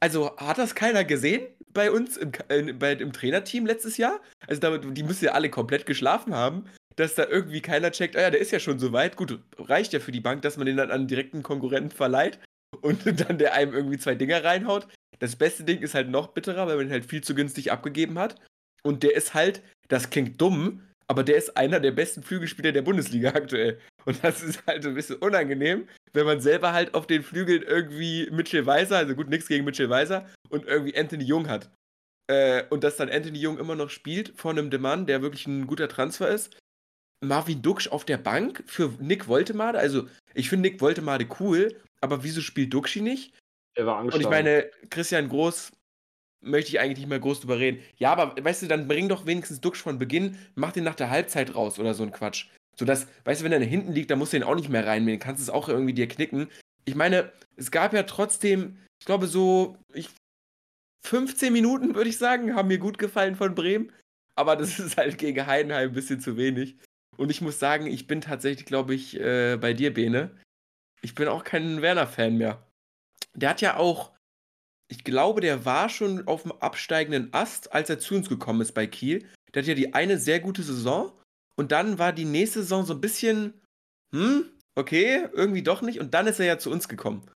also hat das keiner gesehen bei uns im, äh, bei, im Trainerteam letztes Jahr? Also damit, die müssen ja alle komplett geschlafen haben, dass da irgendwie keiner checkt, ah ja, der ist ja schon so weit. Gut, reicht ja für die Bank, dass man den dann an einen direkten Konkurrenten verleiht und dann der einem irgendwie zwei Dinger reinhaut. Das beste Ding ist halt noch bitterer, weil man ihn halt viel zu günstig abgegeben hat. Und der ist halt, das klingt dumm, aber der ist einer der besten Flügelspieler der Bundesliga aktuell. Und das ist halt so ein bisschen unangenehm, wenn man selber halt auf den Flügeln irgendwie Mitchell Weiser, also gut, nichts gegen Mitchell Weiser, und irgendwie Anthony Jung hat. Äh, und dass dann Anthony Jung immer noch spielt vor einem Demand, der wirklich ein guter Transfer ist. Marvin Duksch auf der Bank für Nick Woltemade. Also, ich finde Nick Woltemade cool, aber wieso spielt Duxchi nicht? Der war Und ich angeschlagen. meine, Christian Groß möchte ich eigentlich nicht mehr groß drüber reden. Ja, aber weißt du, dann bring doch wenigstens Duxch von Beginn, mach den nach der Halbzeit raus oder so ein Quatsch. Sodass, weißt du, wenn er hinten liegt, dann musst du den auch nicht mehr reinnehmen. Kannst es auch irgendwie dir knicken. ich meine, es gab ja trotzdem, ich glaube, so ich, 15 Minuten, würde ich sagen, haben mir gut gefallen von Bremen. Aber das ist halt gegen Heidenheim ein bisschen zu wenig. Und ich muss sagen, ich bin tatsächlich, glaube ich, äh, bei dir, Bene. Ich bin auch kein Werner-Fan mehr. Der hat ja auch, ich glaube, der war schon auf dem absteigenden Ast, als er zu uns gekommen ist bei Kiel. Der hat ja die eine sehr gute Saison und dann war die nächste Saison so ein bisschen, hm, okay, irgendwie doch nicht. Und dann ist er ja zu uns gekommen.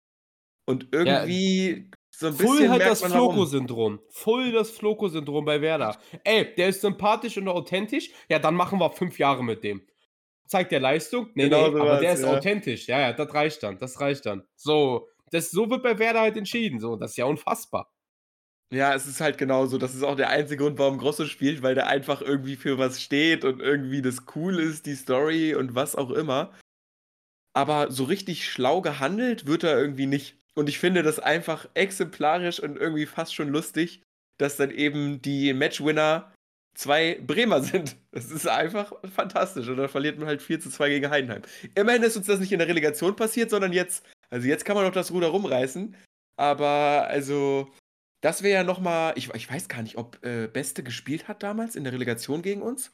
Und irgendwie so ein Full bisschen hat merkt das. Floco-Syndrom. Voll das Floco-Syndrom bei Werder. Ey, der ist sympathisch und authentisch. Ja, dann machen wir fünf Jahre mit dem. Zeigt der Leistung? Nee, Genau nee, so aber der ist ja. authentisch. Ja, ja, das reicht dann. Das reicht dann. So, das, so wird bei Werder halt entschieden. So, das ist ja unfassbar. Ja, es ist halt genauso. Das ist auch der einzige Grund, warum Grosso spielt, weil der einfach irgendwie für was steht und irgendwie das cool ist, die Story und was auch immer. Aber so richtig schlau gehandelt wird er irgendwie nicht. Und ich finde das einfach exemplarisch und irgendwie fast schon lustig, dass dann eben die Matchwinner zwei Bremer sind. Das ist einfach fantastisch. Und dann verliert man halt 4 zu 2 gegen Heidenheim. Immerhin ist uns das nicht in der Relegation passiert, sondern jetzt. Also jetzt kann man noch das Ruder rumreißen. Aber also, das wäre ja nochmal. Ich, ich weiß gar nicht, ob äh, Beste gespielt hat damals in der Relegation gegen uns.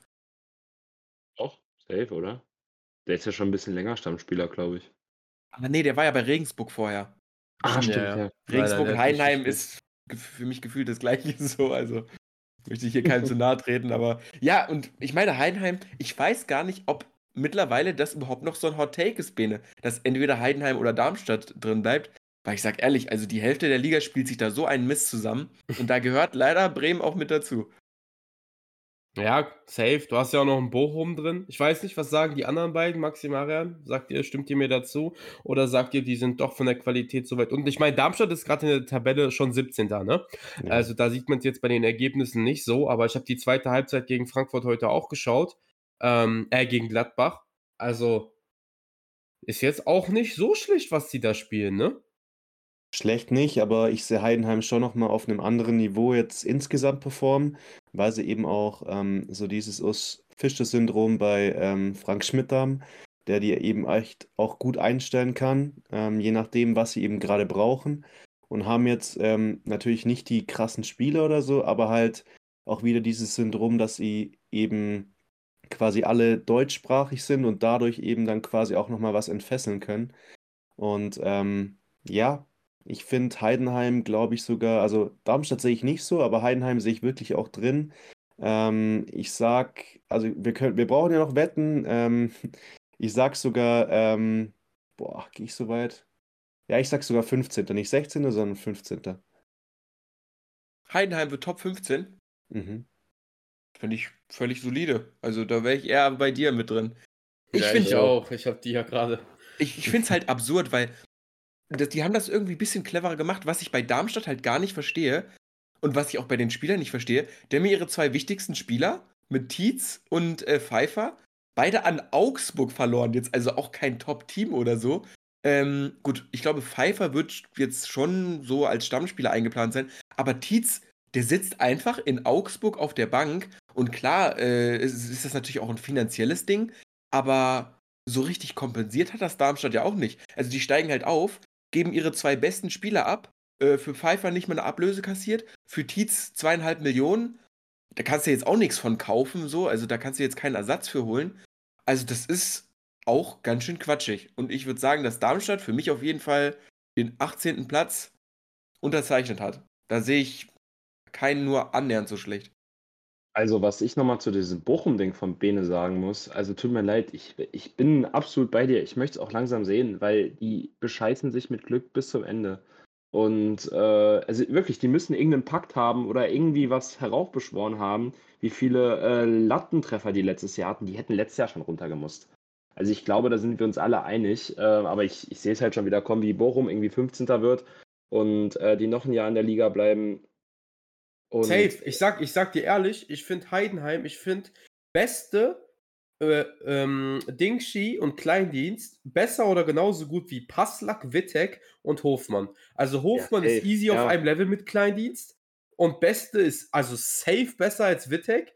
Doch, safe, oder? Der ist ja schon ein bisschen länger Stammspieler, glaube ich. Aber nee, der war ja bei Regensburg vorher. Ah, stimmt, ja. Regensburg der und Heidenheim ist für mich gefühlt das gleiche so. Also möchte ich hier keinem zu nahe treten. Aber ja, und ich meine, Heidenheim, ich weiß gar nicht, ob mittlerweile das überhaupt noch so ein Hot Take ist, Bene, dass entweder Heidenheim oder Darmstadt drin bleibt. Weil ich sag ehrlich, also die Hälfte der Liga spielt sich da so einen Mist zusammen. Und da gehört leider Bremen auch mit dazu. Ja, safe. Du hast ja auch noch einen Bochum drin. Ich weiß nicht, was sagen die anderen beiden, Maxi Marian? Sagt ihr, stimmt ihr mir dazu? Oder sagt ihr, die sind doch von der Qualität so weit? Und ich meine, Darmstadt ist gerade in der Tabelle schon 17. ne? Ja. Also da sieht man es jetzt bei den Ergebnissen nicht so, aber ich habe die zweite Halbzeit gegen Frankfurt heute auch geschaut. Ähm, äh, gegen Gladbach. Also ist jetzt auch nicht so schlecht, was die da spielen, ne? Schlecht nicht, aber ich sehe Heidenheim schon noch mal auf einem anderen Niveau jetzt insgesamt performen, weil sie eben auch ähm, so dieses Us Fischer-Syndrom bei ähm, Frank Schmidt haben, der die eben echt auch gut einstellen kann, ähm, je nachdem, was sie eben gerade brauchen. Und haben jetzt ähm, natürlich nicht die krassen Spieler oder so, aber halt auch wieder dieses Syndrom, dass sie eben quasi alle deutschsprachig sind und dadurch eben dann quasi auch noch mal was entfesseln können. Und ähm, ja, ich finde Heidenheim, glaube ich sogar, also Darmstadt sehe ich nicht so, aber Heidenheim sehe ich wirklich auch drin. Ähm, ich sag, also wir können, wir brauchen ja noch Wetten. Ähm, ich sag sogar, ähm, boah, gehe ich so weit? Ja, ich sag sogar 15. Nicht 16., sondern 15. Heidenheim wird Top 15. Mhm. Finde ich völlig solide. Also da wäre ich eher bei dir mit drin. Ich Ja, finde ich auch. Ich habe die ja gerade. Ich, ich finde es halt absurd, weil das, die haben das irgendwie ein bisschen cleverer gemacht, was ich bei Darmstadt halt gar nicht verstehe und was ich auch bei den Spielern nicht verstehe. Haben mir ihre zwei wichtigsten Spieler mit Tietz und äh, Pfeiffer beide an Augsburg verloren. Jetzt also auch kein Top-Team oder so. Ähm, gut, ich glaube, Pfeiffer wird jetzt schon so als Stammspieler eingeplant sein, aber Tietz, der sitzt einfach in Augsburg auf der Bank und klar, äh, ist, ist das natürlich auch ein finanzielles Ding, aber so richtig kompensiert hat das Darmstadt ja auch nicht. Also die steigen halt auf, geben ihre zwei besten Spieler ab, äh, für Pfeiffer nicht mal eine Ablöse kassiert, für Tietz zweieinhalb Millionen. Da kannst du jetzt auch nichts von kaufen, so, also da kannst du jetzt keinen Ersatz für holen. Also das ist auch ganz schön quatschig. Und ich würde sagen, dass Darmstadt für mich auf jeden Fall den 18. Platz unterzeichnet hat. Da sehe ich keinen nur annähernd so schlecht. Also, was ich nochmal zu diesem Bochum-Ding von Bene sagen muss, also tut mir leid, ich, ich bin absolut bei dir. Ich möchte es auch langsam sehen, weil die bescheißen sich mit Glück bis zum Ende. Und äh, also wirklich, die müssen irgendeinen Pakt haben oder irgendwie was heraufbeschworen haben, wie viele äh, Lattentreffer die letztes Jahr hatten. Die hätten letztes Jahr schon runtergemusst. Also ich glaube, da sind wir uns alle einig. Äh, aber ich, ich sehe es halt schon wieder kommen, wie Bochum irgendwie 15. wird und äh, die noch ein Jahr in der Liga bleiben. Und Safe. Ich sag, ich sag dir ehrlich, ich finde Heidenheim, ich finde beste äh, ähm, Dingshi und Kleindienst besser oder genauso gut wie Passlack, Wittek und Hofmann. Also Hofmann Ja, ist easy ja. auf einem Level mit Kleindienst und beste ist also safe besser als Wittek.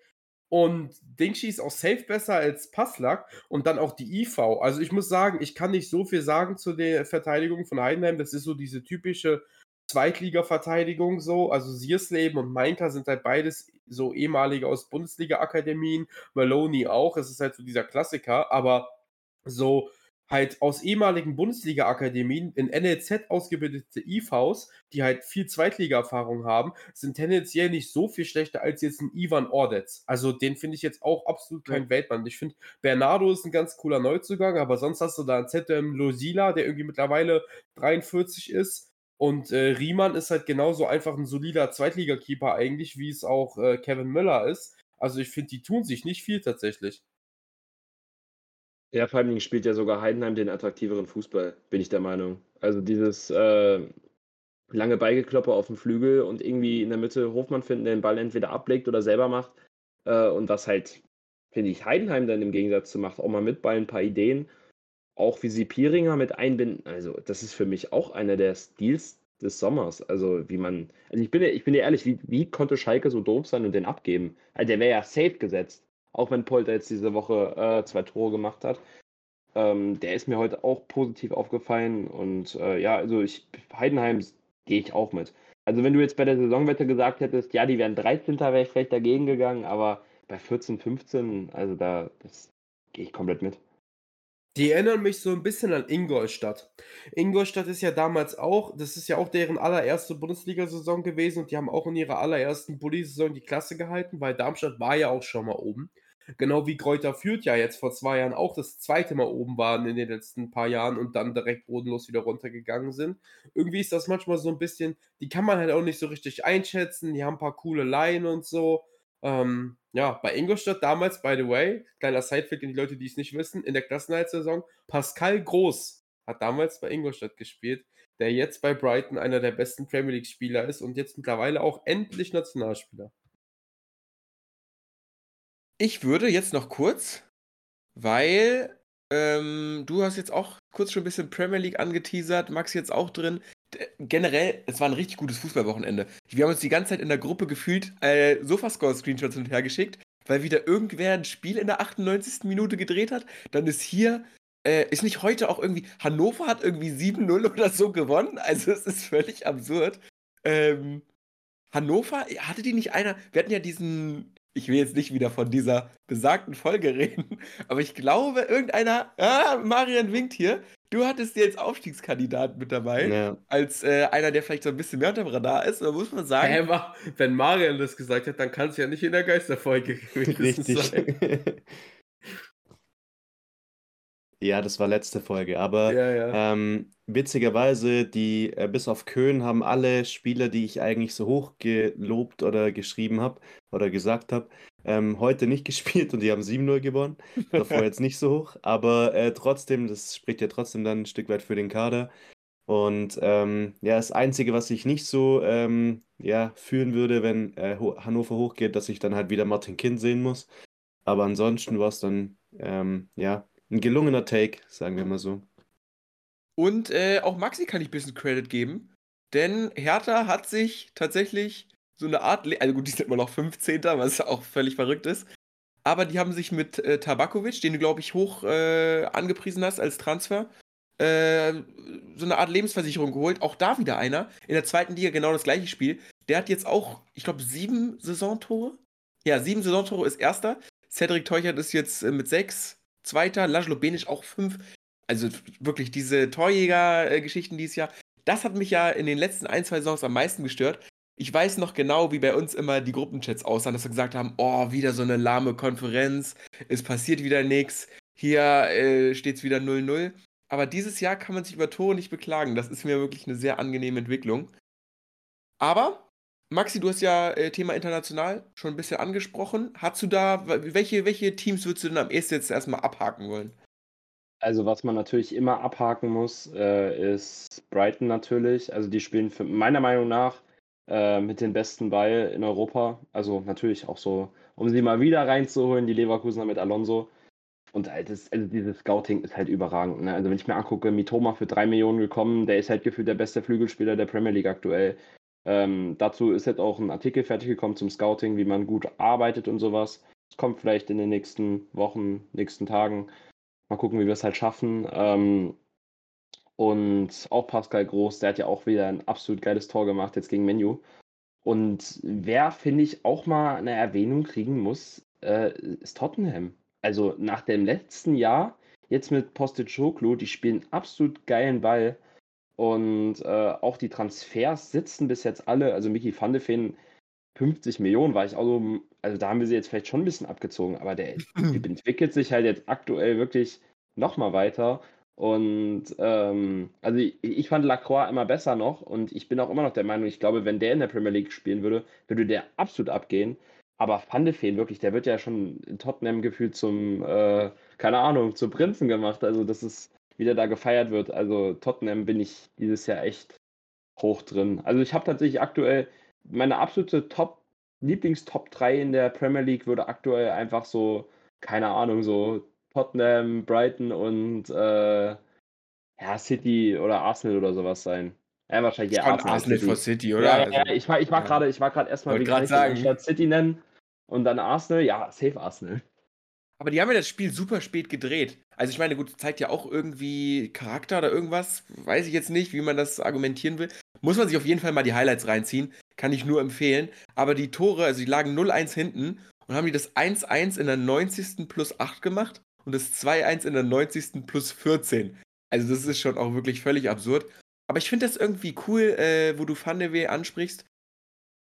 Und Dingshi ist auch safe besser als Passlack und dann auch die IV. Also ich muss sagen, ich kann nicht so viel sagen zu der Verteidigung von Heidenheim. Das ist so diese typische Zweitliga-Verteidigung so. Also Siersleben und Mainka sind halt beides so ehemalige aus Bundesliga-Akademien. Maloney auch. Es ist halt so dieser Klassiker. Aber so halt aus ehemaligen Bundesliga-Akademien in NLZ ausgebildete IVs, die halt viel Zweitliga-Erfahrung haben, sind tendenziell nicht so viel schlechter als jetzt ein Ivan Ordetz. Also den finde ich jetzt auch absolut kein ja. Weltmann. Ich finde, Bernardo ist ein ganz cooler Neuzugang, aber sonst hast du da einen ZM Losila, der irgendwie mittlerweile 43 ist. Und äh, Riemann ist halt genauso einfach ein solider Zweitligakeeper eigentlich, wie es auch äh, Kevin Müller ist. Also ich finde, die tun sich nicht viel tatsächlich. Ja, vor allem spielt ja sogar Heidenheim den attraktiveren Fußball, bin ich der Meinung. Also dieses äh, lange Beigekloppe auf dem Flügel und irgendwie in der Mitte Hofmann finden, der den Ball entweder ablegt oder selber macht. Äh, und was halt, finde ich, Heidenheim dann im Gegensatz zu macht, auch mal mit bei ein paar Ideen. Auch wie sie Pieringer mit einbinden. Also, das ist für mich auch einer der Stils des Sommers. Also, wie man. Also, ich bin, ich bin dir ehrlich, wie, wie konnte Schalke so doof sein und den abgeben? Also, der wäre ja safe gesetzt auch wenn Polter jetzt diese Woche äh, zwei Tore gemacht hat. Ähm, der ist mir heute auch positiv aufgefallen und äh, ja, also ich, Heidenheim gehe ich auch mit. Also wenn du jetzt bei der Saisonwette gesagt hättest, ja, die wären 13. wäre ich vielleicht dagegen gegangen, aber bei 14, 15, also da, gehe ich komplett mit. Die erinnern mich so ein bisschen an Ingolstadt. Ingolstadt ist ja damals auch, das ist ja auch deren allererste Bundesliga-Saison gewesen und die haben auch in ihrer allerersten Bulli-Saison die Klasse gehalten, weil Darmstadt war ja auch schon mal oben. Genau wie Kräuter führt ja jetzt vor zwei Jahren auch das zweite Mal oben waren in den letzten paar Jahren und dann direkt bodenlos wieder runtergegangen sind. Irgendwie ist das manchmal so ein bisschen, die kann man halt auch nicht so richtig einschätzen, die haben ein paar coole Laien und so. Ähm, ja, bei Ingolstadt damals, by the way, kleiner Sidefact in die Leute, die es nicht wissen, in der Klassenhaltsaison, Pascal Groß hat damals bei Ingolstadt gespielt, der jetzt bei Brighton einer der besten Premier League-Spieler ist und jetzt mittlerweile auch endlich Nationalspieler. Ich würde jetzt noch kurz, weil ähm, du hast jetzt auch kurz schon ein bisschen Premier League angeteasert, Max jetzt auch drin generell, es war ein richtig gutes Fußballwochenende. Wir haben uns die ganze Zeit in der Gruppe gefühlt äh, Sofascore-Screenshots hin und her geschickt, weil wieder irgendwer ein Spiel in der 98. Minute gedreht hat. Dann ist hier, äh, ist nicht heute auch irgendwie, Hannover hat irgendwie 7-0 oder so gewonnen. Also es ist völlig absurd. Ähm, Hannover, hatte die nicht einer, wir hatten ja diesen, ich will jetzt nicht wieder von dieser besagten Folge reden, aber ich glaube, irgendeiner, ah, Marian winkt hier, du hattest jetzt Aufstiegskandidaten mit dabei, ja. als äh, einer, der vielleicht so ein bisschen mehr unter dem Radar ist, da muss man sagen. Hey, wenn Marian das gesagt hat, dann kann es ja nicht in der Geisterfolge gewesen sein. Ja, das war letzte Folge. Aber ja, ja. Ähm, witzigerweise, die äh, bis auf Köln haben alle Spieler, die ich eigentlich so hoch gelobt oder geschrieben habe oder gesagt habe, ähm, heute nicht gespielt und die haben 7-0 gewonnen. Davor jetzt nicht so hoch. Aber äh, trotzdem, das spricht ja trotzdem dann ein Stück weit für den Kader. Und ähm, ja, das Einzige, was ich nicht so ähm, ja, fühlen würde, wenn äh, Hannover hochgeht, dass ich dann halt wieder Martin Kind sehen muss. Aber ansonsten war es dann ähm, ja ein gelungener Take, sagen wir mal so. Und äh, auch Maxi kann ich ein bisschen Credit geben, denn Hertha hat sich tatsächlich so eine Art, Le also gut, die sind immer noch 15. was auch völlig verrückt ist, aber die haben sich mit äh, Tabakovic, den du, glaube ich, hoch äh, angepriesen hast als Transfer, äh, so eine Art Lebensversicherung geholt. Auch da wieder einer. In der zweiten Liga genau das gleiche Spiel. Der hat jetzt auch, ich glaube, sieben Saisontore. Ja, sieben Saisontore ist erster. Cedric Teuchert ist jetzt äh, mit sechs. Zweiter, Laszlo Benisch auch fünf. Also wirklich diese Torjäger-Geschichten dieses Jahr. Das hat mich ja in den letzten ein, zwei Saisons am meisten gestört. Ich weiß noch genau, wie bei uns immer die Gruppenchats aussahen, dass wir gesagt haben, oh, wieder so eine lahme Konferenz, es passiert wieder nichts, hier äh, steht es wieder 0-0. Aber dieses Jahr kann man sich über Tore nicht beklagen. Das ist mir wirklich eine sehr angenehme Entwicklung. Aber Maxi, du hast ja äh, Thema international schon ein bisschen angesprochen. Hast du da, welche, welche Teams würdest du denn am ehesten jetzt erstmal abhaken wollen? Also, was man natürlich immer abhaken muss, äh, ist Brighton natürlich. Also, die spielen für, meiner Meinung nach äh, mit den besten Ball in Europa. Also, natürlich auch so, um sie mal wieder reinzuholen, die Leverkusener mit Alonso. Und halt das, also dieses Scouting ist halt überragend. Ne? Also, wenn ich mir angucke, Mitoma für drei Millionen gekommen, der ist halt gefühlt der beste Flügelspieler der Premier League aktuell. Ähm, dazu ist jetzt auch ein Artikel fertig gekommen zum Scouting, wie man gut arbeitet und sowas. Es kommt vielleicht in den nächsten Wochen, nächsten Tagen. Mal gucken, wie wir es halt schaffen. Ähm, und auch Pascal Groß, der hat ja auch wieder ein absolut geiles Tor gemacht jetzt gegen Menu. Und wer, finde ich, auch mal eine Erwähnung kriegen muss, äh, ist Tottenham. Also nach dem letzten Jahr, jetzt mit Postecoglou, die spielen absolut geilen Ball. Und äh, auch die Transfers sitzen bis jetzt alle, also Mickey van de Feen, 50 Millionen war ich auch so, also da haben wir sie jetzt vielleicht schon ein bisschen abgezogen, aber der entwickelt sich halt jetzt aktuell wirklich nochmal weiter. Und ähm, also ich, ich fand Lacroix immer besser noch und ich bin auch immer noch der Meinung, ich glaube, wenn der in der Premier League spielen würde, würde der absolut abgehen. Aber Van de Feen, wirklich, der wird ja schon in Tottenham gefühlt zum, äh, keine Ahnung, zum Prinzen gemacht. Also das ist, wie der da gefeiert wird. Also Tottenham bin ich dieses Jahr echt hoch drin. Also ich habe tatsächlich aktuell meine absolute Top, Lieblings-Top 3 in der Premier League würde aktuell einfach so, keine Ahnung, so Tottenham, Brighton und äh, ja, City oder Arsenal oder sowas sein. Ja, wahrscheinlich ja, Arsenal, Arsenal City. City, oder? Ja, ja, ja. ich war, ich war ja. gerade, ich war gerade erstmal, wie gesagt, City nennen und dann Arsenal, ja, safe Arsenal. Aber die haben ja das Spiel super spät gedreht. Also ich meine, gut, zeigt ja auch irgendwie Charakter oder irgendwas. Weiß ich jetzt nicht, wie man das argumentieren will. Muss man sich auf jeden Fall mal die Highlights reinziehen. Kann ich nur empfehlen. Aber die Tore, also die lagen 0-1 hinten und haben die das 1-1 in der 90. plus 8 gemacht und das 2-1 in der 90. plus 14. Also das ist schon auch wirklich völlig absurd. Aber ich finde das irgendwie cool, äh, wo du Van de Wee ansprichst.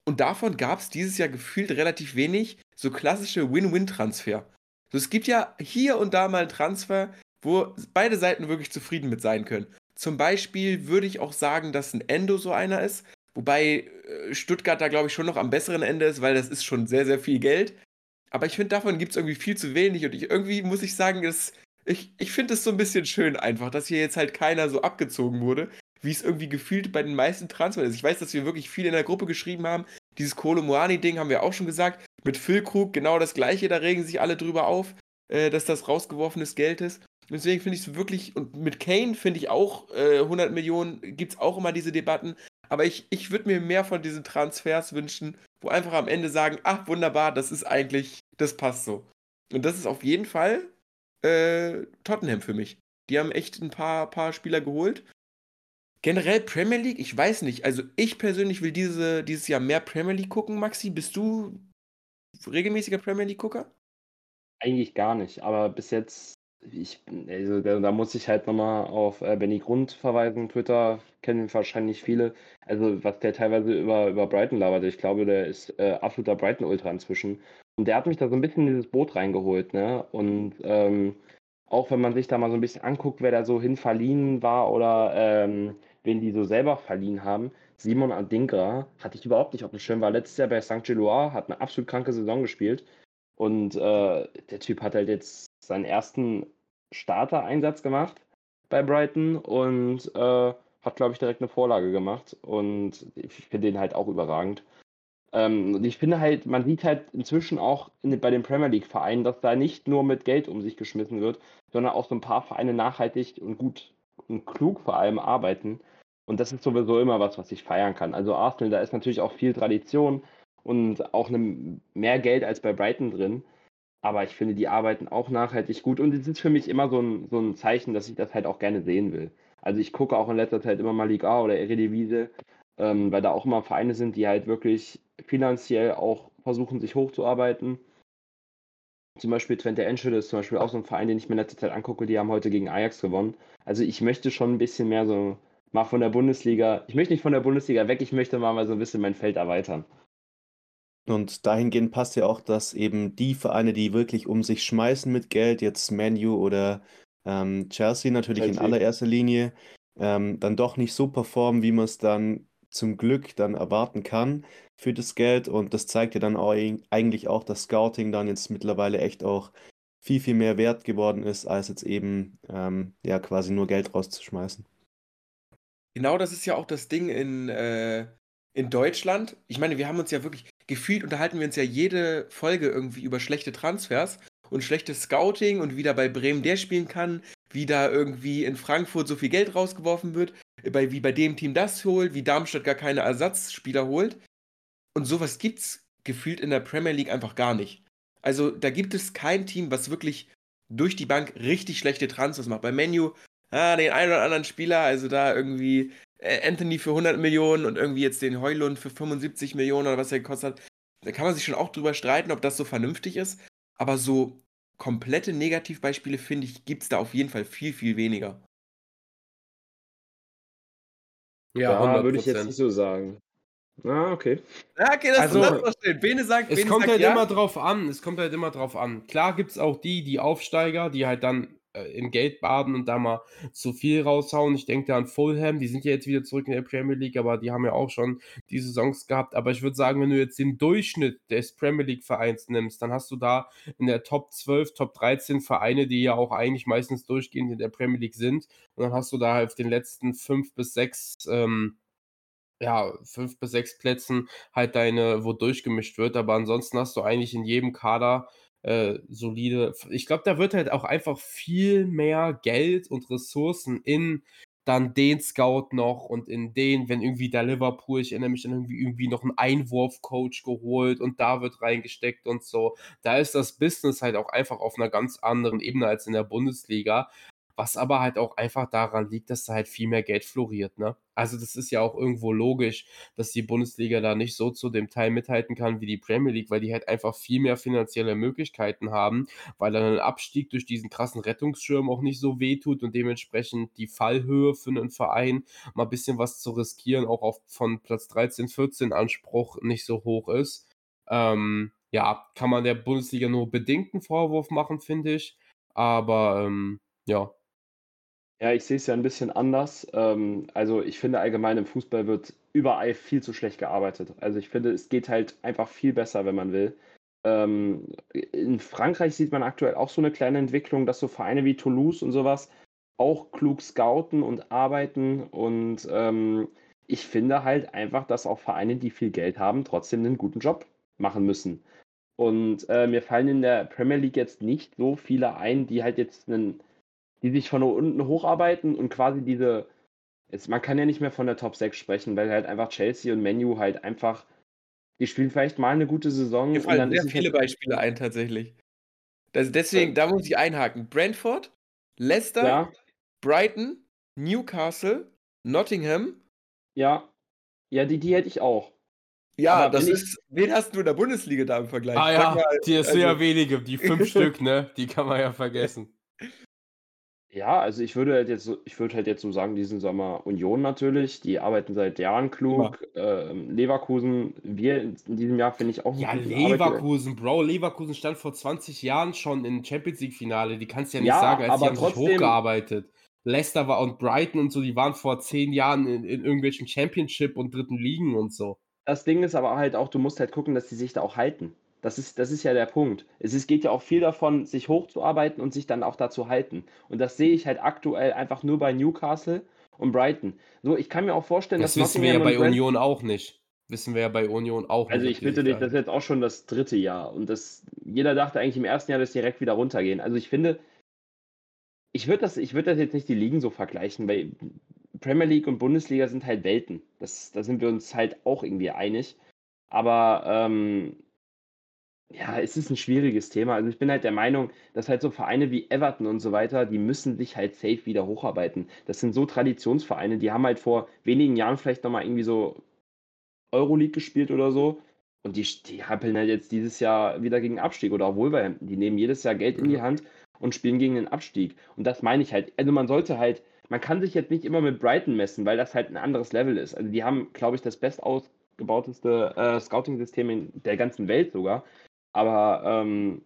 Und davon gab es dieses Jahr gefühlt relativ wenig so klassische Win-Win-Transfer. So, es gibt ja hier und da mal einen Transfer, wo beide Seiten wirklich zufrieden mit sein können. Zum Beispiel würde ich auch sagen, dass ein Endo so einer ist, wobei äh, Stuttgart da glaube ich schon noch am besseren Ende ist, weil das ist schon sehr, sehr viel Geld. Aber ich finde, davon gibt es irgendwie viel zu wenig und ich, irgendwie muss ich sagen, dass, ich, ich finde es so ein bisschen schön einfach, dass hier jetzt halt keiner so abgezogen wurde, wie es irgendwie gefühlt bei den meisten Transfers ist. Ich weiß, dass wir wirklich viel in der Gruppe geschrieben haben. Dieses Kolo Moani-Ding haben wir auch schon gesagt. Mit Phil Krug genau das gleiche, da regen sich alle drüber auf, äh, dass das rausgeworfenes Geld ist. Deswegen finde ich es wirklich, und mit Kane finde ich auch, äh, 100 Millionen gibt es auch immer diese Debatten. Aber ich, ich würde mir mehr von diesen Transfers wünschen, wo einfach am Ende sagen, ach wunderbar, das ist eigentlich, das passt so. Und das ist auf jeden Fall äh, Tottenham für mich. Die haben echt ein paar, paar Spieler geholt. Generell Premier League, ich weiß nicht. Also ich persönlich will diese, dieses Jahr mehr Premier League gucken. Maxi, bist du regelmäßiger Premier League-Gucker? Eigentlich gar nicht, aber bis jetzt, ich, also da, da muss ich halt nochmal auf äh, Benny Grund verweisen. Twitter kennen wahrscheinlich viele. Also, was der teilweise über, über Brighton labert, ich glaube, der ist äh, absoluter Brighton-Ultra inzwischen. Und der hat mich da so ein bisschen in dieses Boot reingeholt, ne? Und ähm, auch wenn man sich da mal so ein bisschen anguckt, wer da so hin verliehen war oder ähm, wen die so selber verliehen haben, Simon Adingra hatte ich überhaupt nicht auf dem Schirm, war letztes Jahr bei St. Gilloise, hat eine absolut kranke Saison gespielt. Und äh, der Typ hat halt jetzt seinen ersten Starter-Einsatz gemacht bei Brighton und äh, hat, glaube ich, direkt eine Vorlage gemacht. Und ich finde den halt auch überragend. Ähm, und ich finde halt, man sieht halt inzwischen auch in, bei den Premier League-Vereinen, dass da nicht nur mit Geld um sich geschmissen wird, sondern auch so ein paar Vereine nachhaltig und gut und klug vor allem arbeiten. Und das ist sowieso immer was, was ich feiern kann. Also Arsenal, da ist natürlich auch viel Tradition und auch eine, mehr Geld als bei Brighton drin. Aber ich finde, die arbeiten auch nachhaltig gut. Und es ist für mich immer so ein, so ein Zeichen, dass ich das halt auch gerne sehen will. Also ich gucke auch in letzter Zeit immer mal Liga oder Eredivisie, ähm, weil da auch immer Vereine sind, die halt wirklich finanziell auch versuchen, sich hochzuarbeiten. Zum Beispiel Twente Enschede ist zum Beispiel auch so ein Verein, den ich mir in letzter Zeit angucke, die haben heute gegen Ajax gewonnen. Also ich möchte schon ein bisschen mehr so mal von der Bundesliga, ich möchte nicht von der Bundesliga weg, ich möchte mal, mal so ein bisschen mein Feld erweitern. Und dahingehend passt ja auch, dass eben die Vereine, die wirklich um sich schmeißen mit Geld, jetzt Manu oder ähm, Chelsea natürlich Chelsea. in allererster Linie, ähm, dann doch nicht so performen, wie man es dann zum Glück dann erwarten kann für das Geld. Und das zeigt ja dann auch, eigentlich auch, dass Scouting dann jetzt mittlerweile echt auch viel, viel mehr wert geworden ist, als jetzt eben ähm, ja quasi nur Geld rauszuschmeißen. Genau das ist ja auch das Ding in, äh, in Deutschland. Ich meine, wir haben uns ja wirklich, gefühlt unterhalten wir uns ja jede Folge irgendwie über schlechte Transfers und schlechtes Scouting und wie da bei Bremen der spielen kann, wie da irgendwie in Frankfurt so viel Geld rausgeworfen wird, bei, wie bei dem Team das holt, wie Darmstadt gar keine Ersatzspieler holt. Und sowas gibt's gefühlt in der Premier League einfach gar nicht. Also da gibt es kein Team, was wirklich durch die Bank richtig schlechte Transfers macht. Bei Menu, ah, den einen oder anderen Spieler, also da irgendwie äh, Anthony für 100 Millionen und irgendwie jetzt den Heulund für 75 Millionen oder was er gekostet hat. Da kann man sich schon auch drüber streiten, ob das so vernünftig ist. Aber so komplette Negativbeispiele, finde ich, gibt es da auf jeden Fall viel, viel weniger. Ja, würde ich jetzt 100%. nicht so sagen. Ah, okay. Ja, okay, das Also, ist das verstehen. Bene sagt, Es Bene kommt sagt halt ja. immer drauf an. Es kommt halt immer drauf an. Klar gibt es auch die, die Aufsteiger, die halt dann in Geld baden und da mal zu viel raushauen. Ich denke da an Fulham, die sind ja jetzt wieder zurück in der Premier League, aber die haben ja auch schon die Saisons gehabt. Aber ich würde sagen, wenn du jetzt den Durchschnitt des Premier League Vereins nimmst, dann hast du da in der Top 12, Top 13 Vereine, die ja auch eigentlich meistens durchgehend in der Premier League sind. Und dann hast du da auf den letzten fünf bis sechs ähm, ja, fünf bis sechs Plätzen halt deine, wo durchgemischt wird, aber ansonsten hast du eigentlich in jedem Kader äh, solide. Ich glaube, da wird halt auch einfach viel mehr Geld und Ressourcen in dann den Scout noch und in den, wenn irgendwie der Liverpool, ich erinnere mich dann irgendwie, irgendwie noch einen Einwurfcoach geholt und da wird reingesteckt und so. Da ist das Business halt auch einfach auf einer ganz anderen Ebene als in der Bundesliga. Was aber halt auch einfach daran liegt, dass da halt viel mehr Geld floriert, ne? Also das ist ja auch irgendwo logisch, dass die Bundesliga da nicht so zu dem Teil mithalten kann wie die Premier League, weil die halt einfach viel mehr finanzielle Möglichkeiten haben, weil dann ein Abstieg durch diesen krassen Rettungsschirm auch nicht so wehtut und dementsprechend die Fallhöhe für einen Verein mal ein bisschen was zu riskieren, auch auf von Platz 13, 14 Anspruch nicht so hoch ist. Ähm, ja, kann man der Bundesliga nur bedingten Vorwurf machen, finde ich. Aber ähm, ja, Ja, ich sehe es ja ein bisschen anders. Ähm, also ich finde allgemein im Fußball wird überall viel zu schlecht gearbeitet. Also ich finde, es geht halt einfach viel besser, wenn man will. Ähm, in Frankreich sieht man aktuell auch so eine kleine Entwicklung, dass so Vereine wie Toulouse und sowas auch klug scouten und arbeiten. Und ähm, ich finde halt einfach, dass auch Vereine, die viel Geld haben, trotzdem einen guten Job machen müssen. Und äh, mir fallen in der Premier League jetzt nicht so viele ein, die halt jetzt einen die sich von unten hocharbeiten und quasi diese, jetzt, man kann ja nicht mehr von der Top 6 sprechen, weil halt einfach Chelsea und Menu halt einfach, die spielen vielleicht mal eine gute Saison Mir und fallen dann sehr ist es viele Beispiele ein, tatsächlich. Das, deswegen, da muss ich einhaken. Brentford, Leicester, ja, Brighton, Newcastle, Nottingham. ja, ja, die, die hätte ich auch. Ja, Aber das ist. Wen hast du in der Bundesliga da im Vergleich? Ah ja, mal, die ist also- ja wenige, die fünf Stück, ne? Die kann man ja vergessen. Ja, also ich würde halt jetzt so, ich würde halt jetzt so sagen, diesen Sommer Union natürlich, die arbeiten seit Jahren klug. Ähm, Leverkusen, wir in diesem Jahr finde ich auch Ja, guten Arbeitgeber. Leverkusen, Bro. Leverkusen stand vor 20 Jahren schon im Champions League-Finale. Die kannst du ja nicht Ja, sagen, als die aber haben sich trotzdem- hochgearbeitet. Leicester war und Brighton und so, die waren vor zehn Jahren in, in irgendwelchen Championship und dritten Ligen und so. Das Ding ist aber halt auch, du musst halt gucken, dass die sich da auch halten. Das ist, das ist ja der Punkt. Es ist, geht ja auch viel davon, sich hochzuarbeiten und sich dann auch dazu halten. Und das sehe ich halt aktuell einfach nur bei Newcastle und Brighton. So, ich kann mir auch vorstellen, Das dass wissen wir ja bei Union auch nicht. Wissen wir ja bei Union auch Also nicht. ich bitte dich, da- das ist jetzt auch schon das dritte Jahr. Und das, jeder dachte eigentlich im ersten Jahr, dass direkt wieder runtergehen. Also ich finde, ich würde das, ich würd das jetzt nicht die Ligen so vergleichen, weil Premier League und Bundesliga sind halt Welten. Das, da sind wir uns halt auch irgendwie einig. Aber ähm, ja, es ist ein schwieriges Thema. Also ich bin halt der Meinung, dass halt so Vereine wie Everton und so weiter, die müssen sich halt safe wieder hocharbeiten. Das sind so Traditionsvereine, die haben halt vor wenigen Jahren vielleicht nochmal irgendwie so Euroleague gespielt oder so. Und die, die happeln halt jetzt dieses Jahr wieder gegen Abstieg oder auch Wolverhampton. Die nehmen jedes Jahr Geld in die Hand und spielen gegen den Abstieg. Und das meine ich halt. Also man sollte halt, man kann sich jetzt nicht immer mit Brighton messen, weil das halt ein anderes Level ist. Also die haben, glaube ich, das best ausgebauteste äh, Scouting-System in der ganzen Welt sogar. Aber ähm,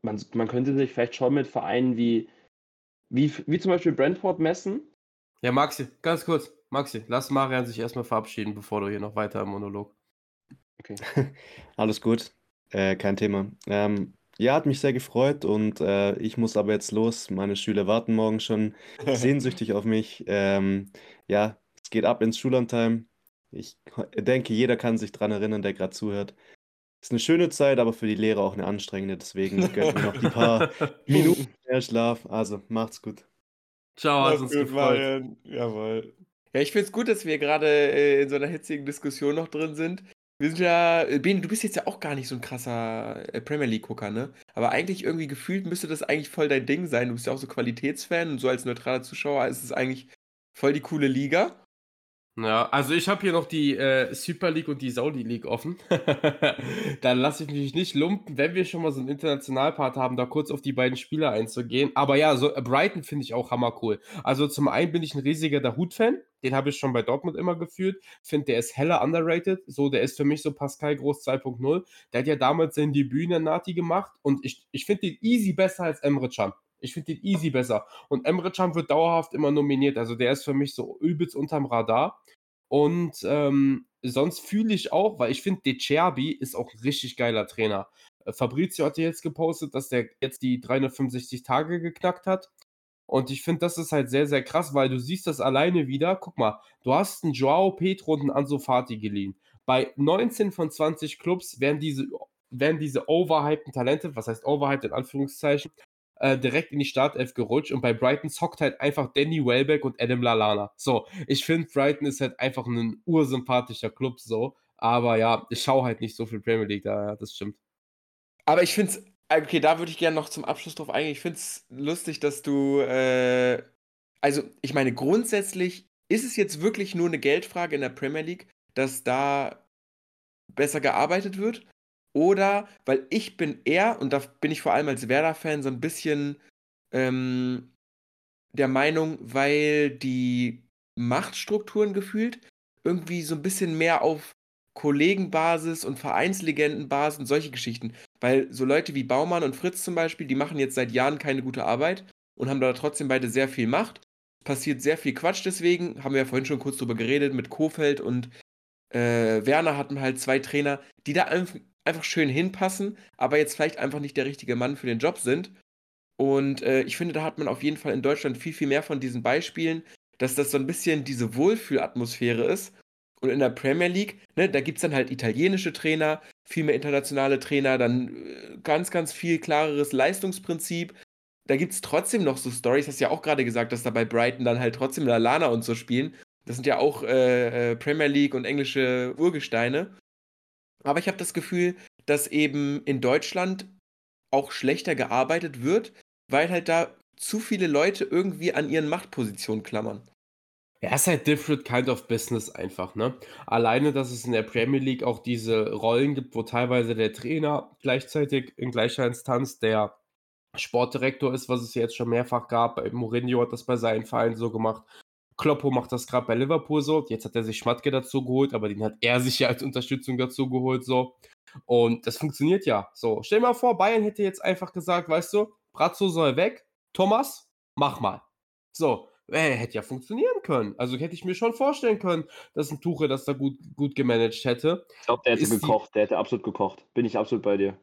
man, man könnte sich vielleicht schon mit Vereinen wie, wie, wie zum Beispiel Brentford messen. Ja, Maxi, ganz kurz. Maxi, lass Marian sich erstmal verabschieden, bevor du hier noch weiter im Monolog. Alles gut, äh, kein Thema. Ähm, ja, hat mich sehr gefreut und äh, ich muss aber jetzt los. Meine Schüler warten morgen schon sehnsüchtig auf mich. Ähm, ja, es geht ab ins Schullandheim. Ich denke, jeder kann sich dran erinnern, der gerade zuhört. Ist eine schöne Zeit, aber für die Lehrer auch eine anstrengende. Deswegen gönnt mir noch die paar Minuten mehr Schlaf. Also, macht's gut. Ciao, hat uns gut, gefreut. Marian. Jawohl. Ja, ich finde es gut, dass wir gerade äh, in so einer hitzigen Diskussion noch drin sind. Wir sind ja, äh, Bene, du bist jetzt ja auch gar nicht so ein krasser äh, Premier League-Gucker, ne? Aber eigentlich irgendwie gefühlt müsste das eigentlich voll dein Ding sein. Du bist ja auch so Qualitätsfan und so als neutraler Zuschauer ist es eigentlich voll die coole Liga. Ja, also ich habe hier noch die äh, Super League und die Saudi League offen. Dann lasse ich mich nicht lumpen, wenn wir schon mal so einen Internationalpart haben, da kurz auf die beiden Spieler einzugehen. Aber ja, so äh, Brighton finde ich auch hammer cool. Also zum einen bin ich ein riesiger Dahut-Fan. Den habe ich schon bei Dortmund immer gefühlt. Finde, der ist heller underrated. So, der ist für mich so Pascal Groß 2.0. Der hat ja damals sein Debüt in der Nati gemacht und ich, ich finde den easy besser als Emre Can. Ich finde den easy besser. Und Emre Can wird dauerhaft immer nominiert. Also der ist für mich so übelst unterm Radar. Und ähm, sonst fühle ich auch, weil ich finde, De Cerbi ist auch ein richtig geiler Trainer. Äh, Fabrizio hatte jetzt gepostet, dass der jetzt die 365 Tage geknackt hat. Und ich finde, das ist halt sehr, sehr krass, weil du siehst das alleine wieder. Guck mal, du hast einen Joao Petro und einen Ansu Fati geliehen. Bei 19 von 20 Clubs werden diese, werden diese overhypten Talente, was heißt overhyped in Anführungszeichen, äh, direkt in die Startelf gerutscht und bei Brighton zockt halt einfach Danny Welbeck und Adam Lalana. So, ich finde, Brighton ist halt einfach ein ursympathischer Club so, aber ja, ich schaue halt nicht so viel Premier League, da, das stimmt. Aber ich finde es, okay, da würde ich gerne noch zum Abschluss drauf eingehen. Ich finde es lustig, dass du, äh, also ich meine, grundsätzlich ist es jetzt wirklich nur eine Geldfrage in der Premier League, dass da besser gearbeitet wird. Oder, weil ich bin eher, und da bin ich vor allem als Werder-Fan so ein bisschen ähm, der Meinung, weil die Machtstrukturen gefühlt irgendwie so ein bisschen mehr auf Kollegenbasis und Vereinslegendenbasis und solche Geschichten. Weil so Leute wie Baumann und Fritz zum Beispiel, die machen jetzt seit Jahren keine gute Arbeit und haben da trotzdem beide sehr viel Macht. Passiert sehr viel Quatsch deswegen, haben wir ja vorhin schon kurz drüber geredet, mit Kofeld und äh, Werner hatten halt zwei Trainer, die da einfach schön hinpassen, aber jetzt vielleicht einfach nicht der richtige Mann für den Job sind. Und äh, ich finde, da hat man auf jeden Fall in Deutschland viel, viel mehr von diesen Beispielen, dass das so ein bisschen diese Wohlfühlatmosphäre ist. Und in der Premier League, ne, da gibt es dann halt italienische Trainer, viel mehr internationale Trainer, dann äh, ganz, ganz viel klareres Leistungsprinzip. Da gibt es trotzdem noch so Stories, hast ja auch gerade gesagt, dass da bei Brighton dann halt trotzdem Lalana und so spielen. Das sind ja auch äh, äh Premier League und englische Urgesteine. Aber ich habe das Gefühl, dass eben in Deutschland auch schlechter gearbeitet wird, weil halt da zu viele Leute irgendwie an ihren Machtpositionen klammern. Ja, ist halt different kind of business einfach, ne? Alleine, dass es in der Premier League auch diese Rollen gibt, wo teilweise der Trainer gleichzeitig in gleicher Instanz der Sportdirektor ist, was es jetzt schon mehrfach gab. Mourinho hat das bei seinen Vereinen so gemacht. Kloppo macht das gerade bei Liverpool so. Jetzt hat er sich Schmatke dazu geholt, aber den hat er sich ja als Unterstützung dazu geholt so. Und das funktioniert ja. So, stell dir mal vor, Bayern hätte jetzt einfach gesagt, weißt du, Brazzo soll weg, Thomas, mach mal. So, äh, hätte ja funktionieren können. Also hätte ich mir schon vorstellen können, dass ein Tuche das da gut, gut gemanagt hätte. Ich glaube, der hätte ist gekocht, die... der hätte absolut gekocht. Bin ich absolut bei dir.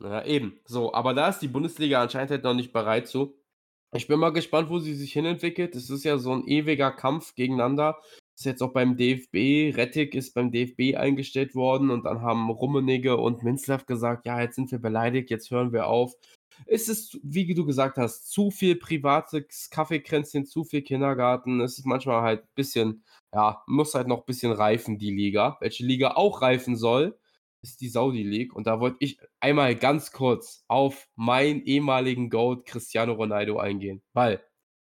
Ja, eben. So, aber da ist die Bundesliga anscheinend halt noch nicht bereit zu. Ich bin mal gespannt, wo sie sich hinentwickelt. Es ist ja so ein ewiger Kampf gegeneinander. Ist jetzt auch beim DFB. Rettig ist beim DFB eingestellt worden und dann haben Rummenigge und Minzlaff gesagt, ja, jetzt sind wir beleidigt, jetzt hören wir auf. Es ist, wie du gesagt hast, zu viel privates Kaffeekränzchen, zu viel Kindergarten. Es ist manchmal halt ein bisschen, ja, muss halt noch ein bisschen reifen, die Liga. Welche Liga auch reifen soll, ist die Saudi League. Und da wollte ich einmal ganz kurz auf meinen ehemaligen Goat Cristiano Ronaldo eingehen. Weil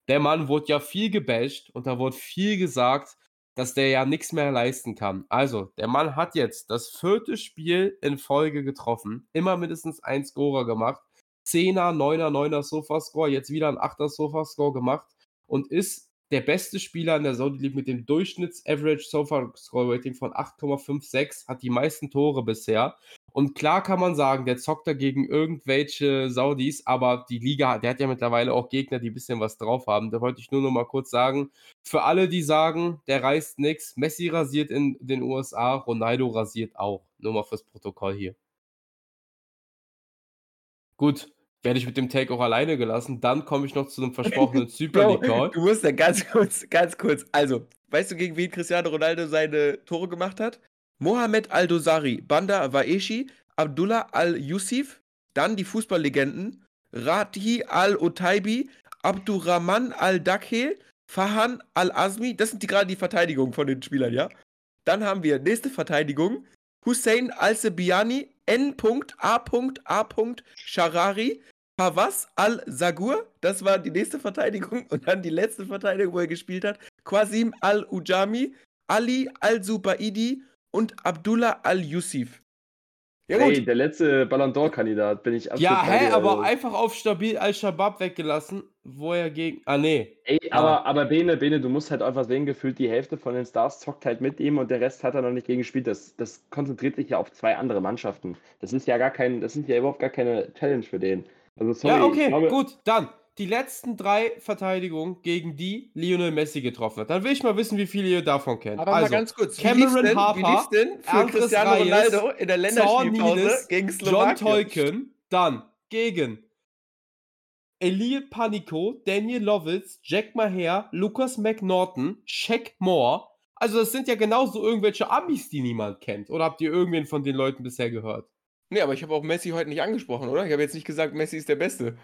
der Mann wurde ja viel gebasht und da wurde viel gesagt, dass der ja nichts mehr leisten kann. Also, der Mann hat jetzt das vierte Spiel in Folge getroffen, immer mindestens ein Scorer gemacht. Zehner, Neuner, Neuner Sofascore, jetzt wieder ein Achter Sofascore gemacht und ist der beste Spieler in der Saudi League mit dem Durchschnitts-Average Sofa Score Rating von 8,56 hat die meisten Tore bisher. Und klar kann man sagen, der zockt da gegen irgendwelche Saudis, aber die Liga, der hat ja mittlerweile auch Gegner, die ein bisschen was drauf haben. Da wollte ich nur noch mal kurz sagen, für alle, die sagen, der reißt nichts, Messi rasiert in den USA, Ronaldo rasiert auch. Nur mal fürs Protokoll hier. Gut, werde ich mit dem Take auch alleine gelassen. Dann komme ich noch zu einem versprochenen Super League Call. Du musst ja ganz kurz, ganz kurz. Also, weißt du, gegen wen Cristiano Ronaldo seine Tore gemacht hat? Mohamed Al-Dosari, Banda Waeshi, Abdullah Al-Yusuf, dann die Fußballlegenden Rati Al-Otaibi, Abdurrahman Al-Dakhel, Fahan Al-Azmi. Das sind die gerade die Verteidigung von den Spielern, ja? Dann haben wir nächste Verteidigung. Hussein Al-Sebiani, N.A.A. Sharari, Havas Al-Zagur, das war die nächste Verteidigung. Und dann die letzte Verteidigung, wo er gespielt hat, Qasim Al-Ujami, Ali Al-Zubaidi und Abdullah Al-Yusuf. Ja, Ey, der letzte Ballon d'Or-Kandidat bin ich absolut. Ja, hä, dir, aber also. einfach auf stabil Al-Shabaab weggelassen, wo er gegen. Ah, nee. Ey, aber, aber Bene, Bene, du musst halt einfach sehen, gefühlt die Hälfte von den Stars zockt halt mit ihm und der Rest hat er noch nicht gegen gespielt. Das, das konzentriert sich ja auf zwei andere Mannschaften. Das ist ja gar kein, das ist ja überhaupt gar keine Challenge für den. Also sorry, ja, okay, glaube, gut, dann die letzten drei Verteidigungen, gegen die Lionel Messi getroffen hat. Dann will ich mal wissen, wie viele ihr davon kennt. Aber also, mal ganz kurz, Cameron denn, Harper, denn für Andres Cristiano Reyes, Ronaldo in der Länderspielpause gegen Slowakei? John Tolkien, dann gegen Elie Panico, Daniel Lovitz, Jack Maher, Lucas McNaughton, Shaq Moore. Also das sind ja genauso irgendwelche Amis, die niemand kennt. Oder habt ihr irgendwen von den Leuten bisher gehört? Nee, aber ich habe auch Messi heute nicht angesprochen, oder? Ich habe jetzt nicht gesagt, Messi ist der Beste.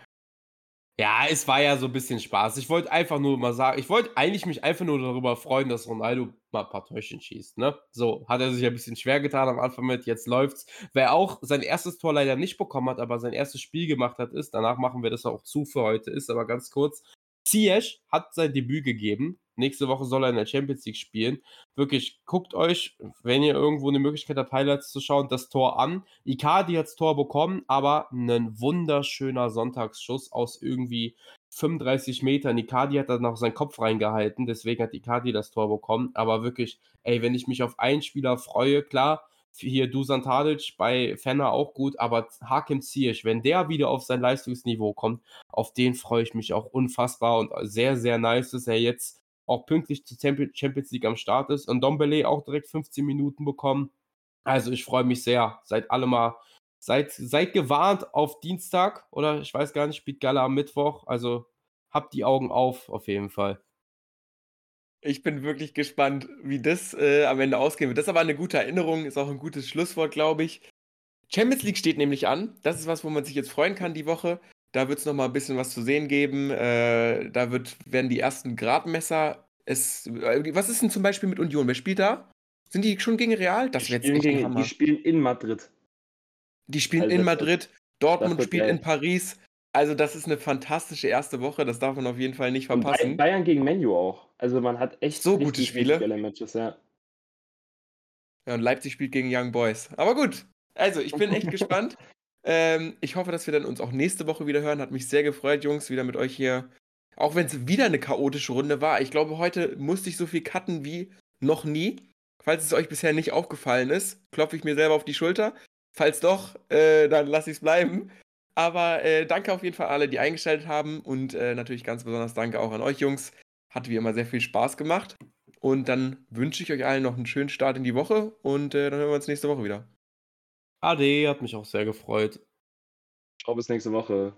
Ja, es war ja so ein bisschen Spaß. Ich wollte einfach nur mal sagen, ich wollte eigentlich mich einfach nur darüber freuen, dass Ronaldo mal ein paar Täuschen schießt, ne? So, hat er sich ein bisschen schwer getan am Anfang mit, jetzt läuft's. Wer auch sein erstes Tor leider nicht bekommen hat, aber sein erstes Spiel gemacht hat, ist, danach machen wir das auch zu für heute, ist aber ganz kurz, Ziyech hat sein Debüt gegeben. Nächste Woche soll er in der Champions League spielen. Wirklich, guckt euch, wenn ihr irgendwo eine Möglichkeit habt, Highlights zu schauen, das Tor an. Icardi hat das Tor bekommen, aber ein wunderschöner Sonntagsschuss aus irgendwie 35 Metern. Icardi hat da noch seinen Kopf reingehalten, deswegen hat Icardi das Tor bekommen. Aber wirklich, ey, wenn ich mich auf einen Spieler freue, klar, hier Dusan Tadic bei Fenner auch gut, aber Hakim Ziyech, wenn der wieder auf sein Leistungsniveau kommt, auf den freue ich mich auch unfassbar und sehr, sehr nice, dass er jetzt auch pünktlich zur Champions League am Start ist und Dombele auch direkt 15 Minuten bekommen. Also ich freue mich sehr. Seid alle mal, seid, seid gewarnt auf Dienstag oder ich weiß gar nicht, spielt Gala am Mittwoch. Also habt die Augen auf, auf jeden Fall. Ich bin wirklich gespannt, wie das äh, am Ende ausgehen wird. Das ist aber eine gute Erinnerung, ist auch ein gutes Schlusswort, glaube ich. Champions League steht nämlich an. Das ist was, wo man sich jetzt freuen kann die Woche. Da wird es nochmal ein bisschen was zu sehen geben. Äh, da wird, werden die ersten Gradmesser. Es, äh, was ist denn zum Beispiel mit Union? Wer spielt da? Sind die schon gegen Real? Das wird jetzt echt Hammer. Die spielen in Madrid. Die spielen also in Madrid. Dortmund spielt in Paris. Also, das ist eine fantastische erste Woche, das darf man auf jeden Fall nicht verpassen. Und Bayern gegen Menu auch. Also, man hat echt so gute Spiele. Matches, ja. ja, und Leipzig spielt gegen Young Boys. Aber gut, also, ich bin echt gespannt. Ähm, ich hoffe, dass wir dann uns auch nächste Woche wieder hören. Hat mich sehr gefreut, Jungs, wieder mit euch hier. Auch wenn es wieder eine chaotische Runde war. Ich glaube, heute musste ich so viel cutten wie noch nie. Falls es euch bisher nicht aufgefallen ist, klopfe ich mir selber auf die Schulter. Falls doch, äh, dann lasse ich es bleiben. Aber äh, danke auf jeden Fall alle, die eingeschaltet haben. Und äh, natürlich ganz besonders danke auch an euch Jungs. Hat wie immer sehr viel Spaß gemacht. Und dann wünsche ich euch allen noch einen schönen Start in die Woche. Und äh, dann hören wir uns nächste Woche wieder. Ade, hat mich auch sehr gefreut. Ciao, bis nächste Woche.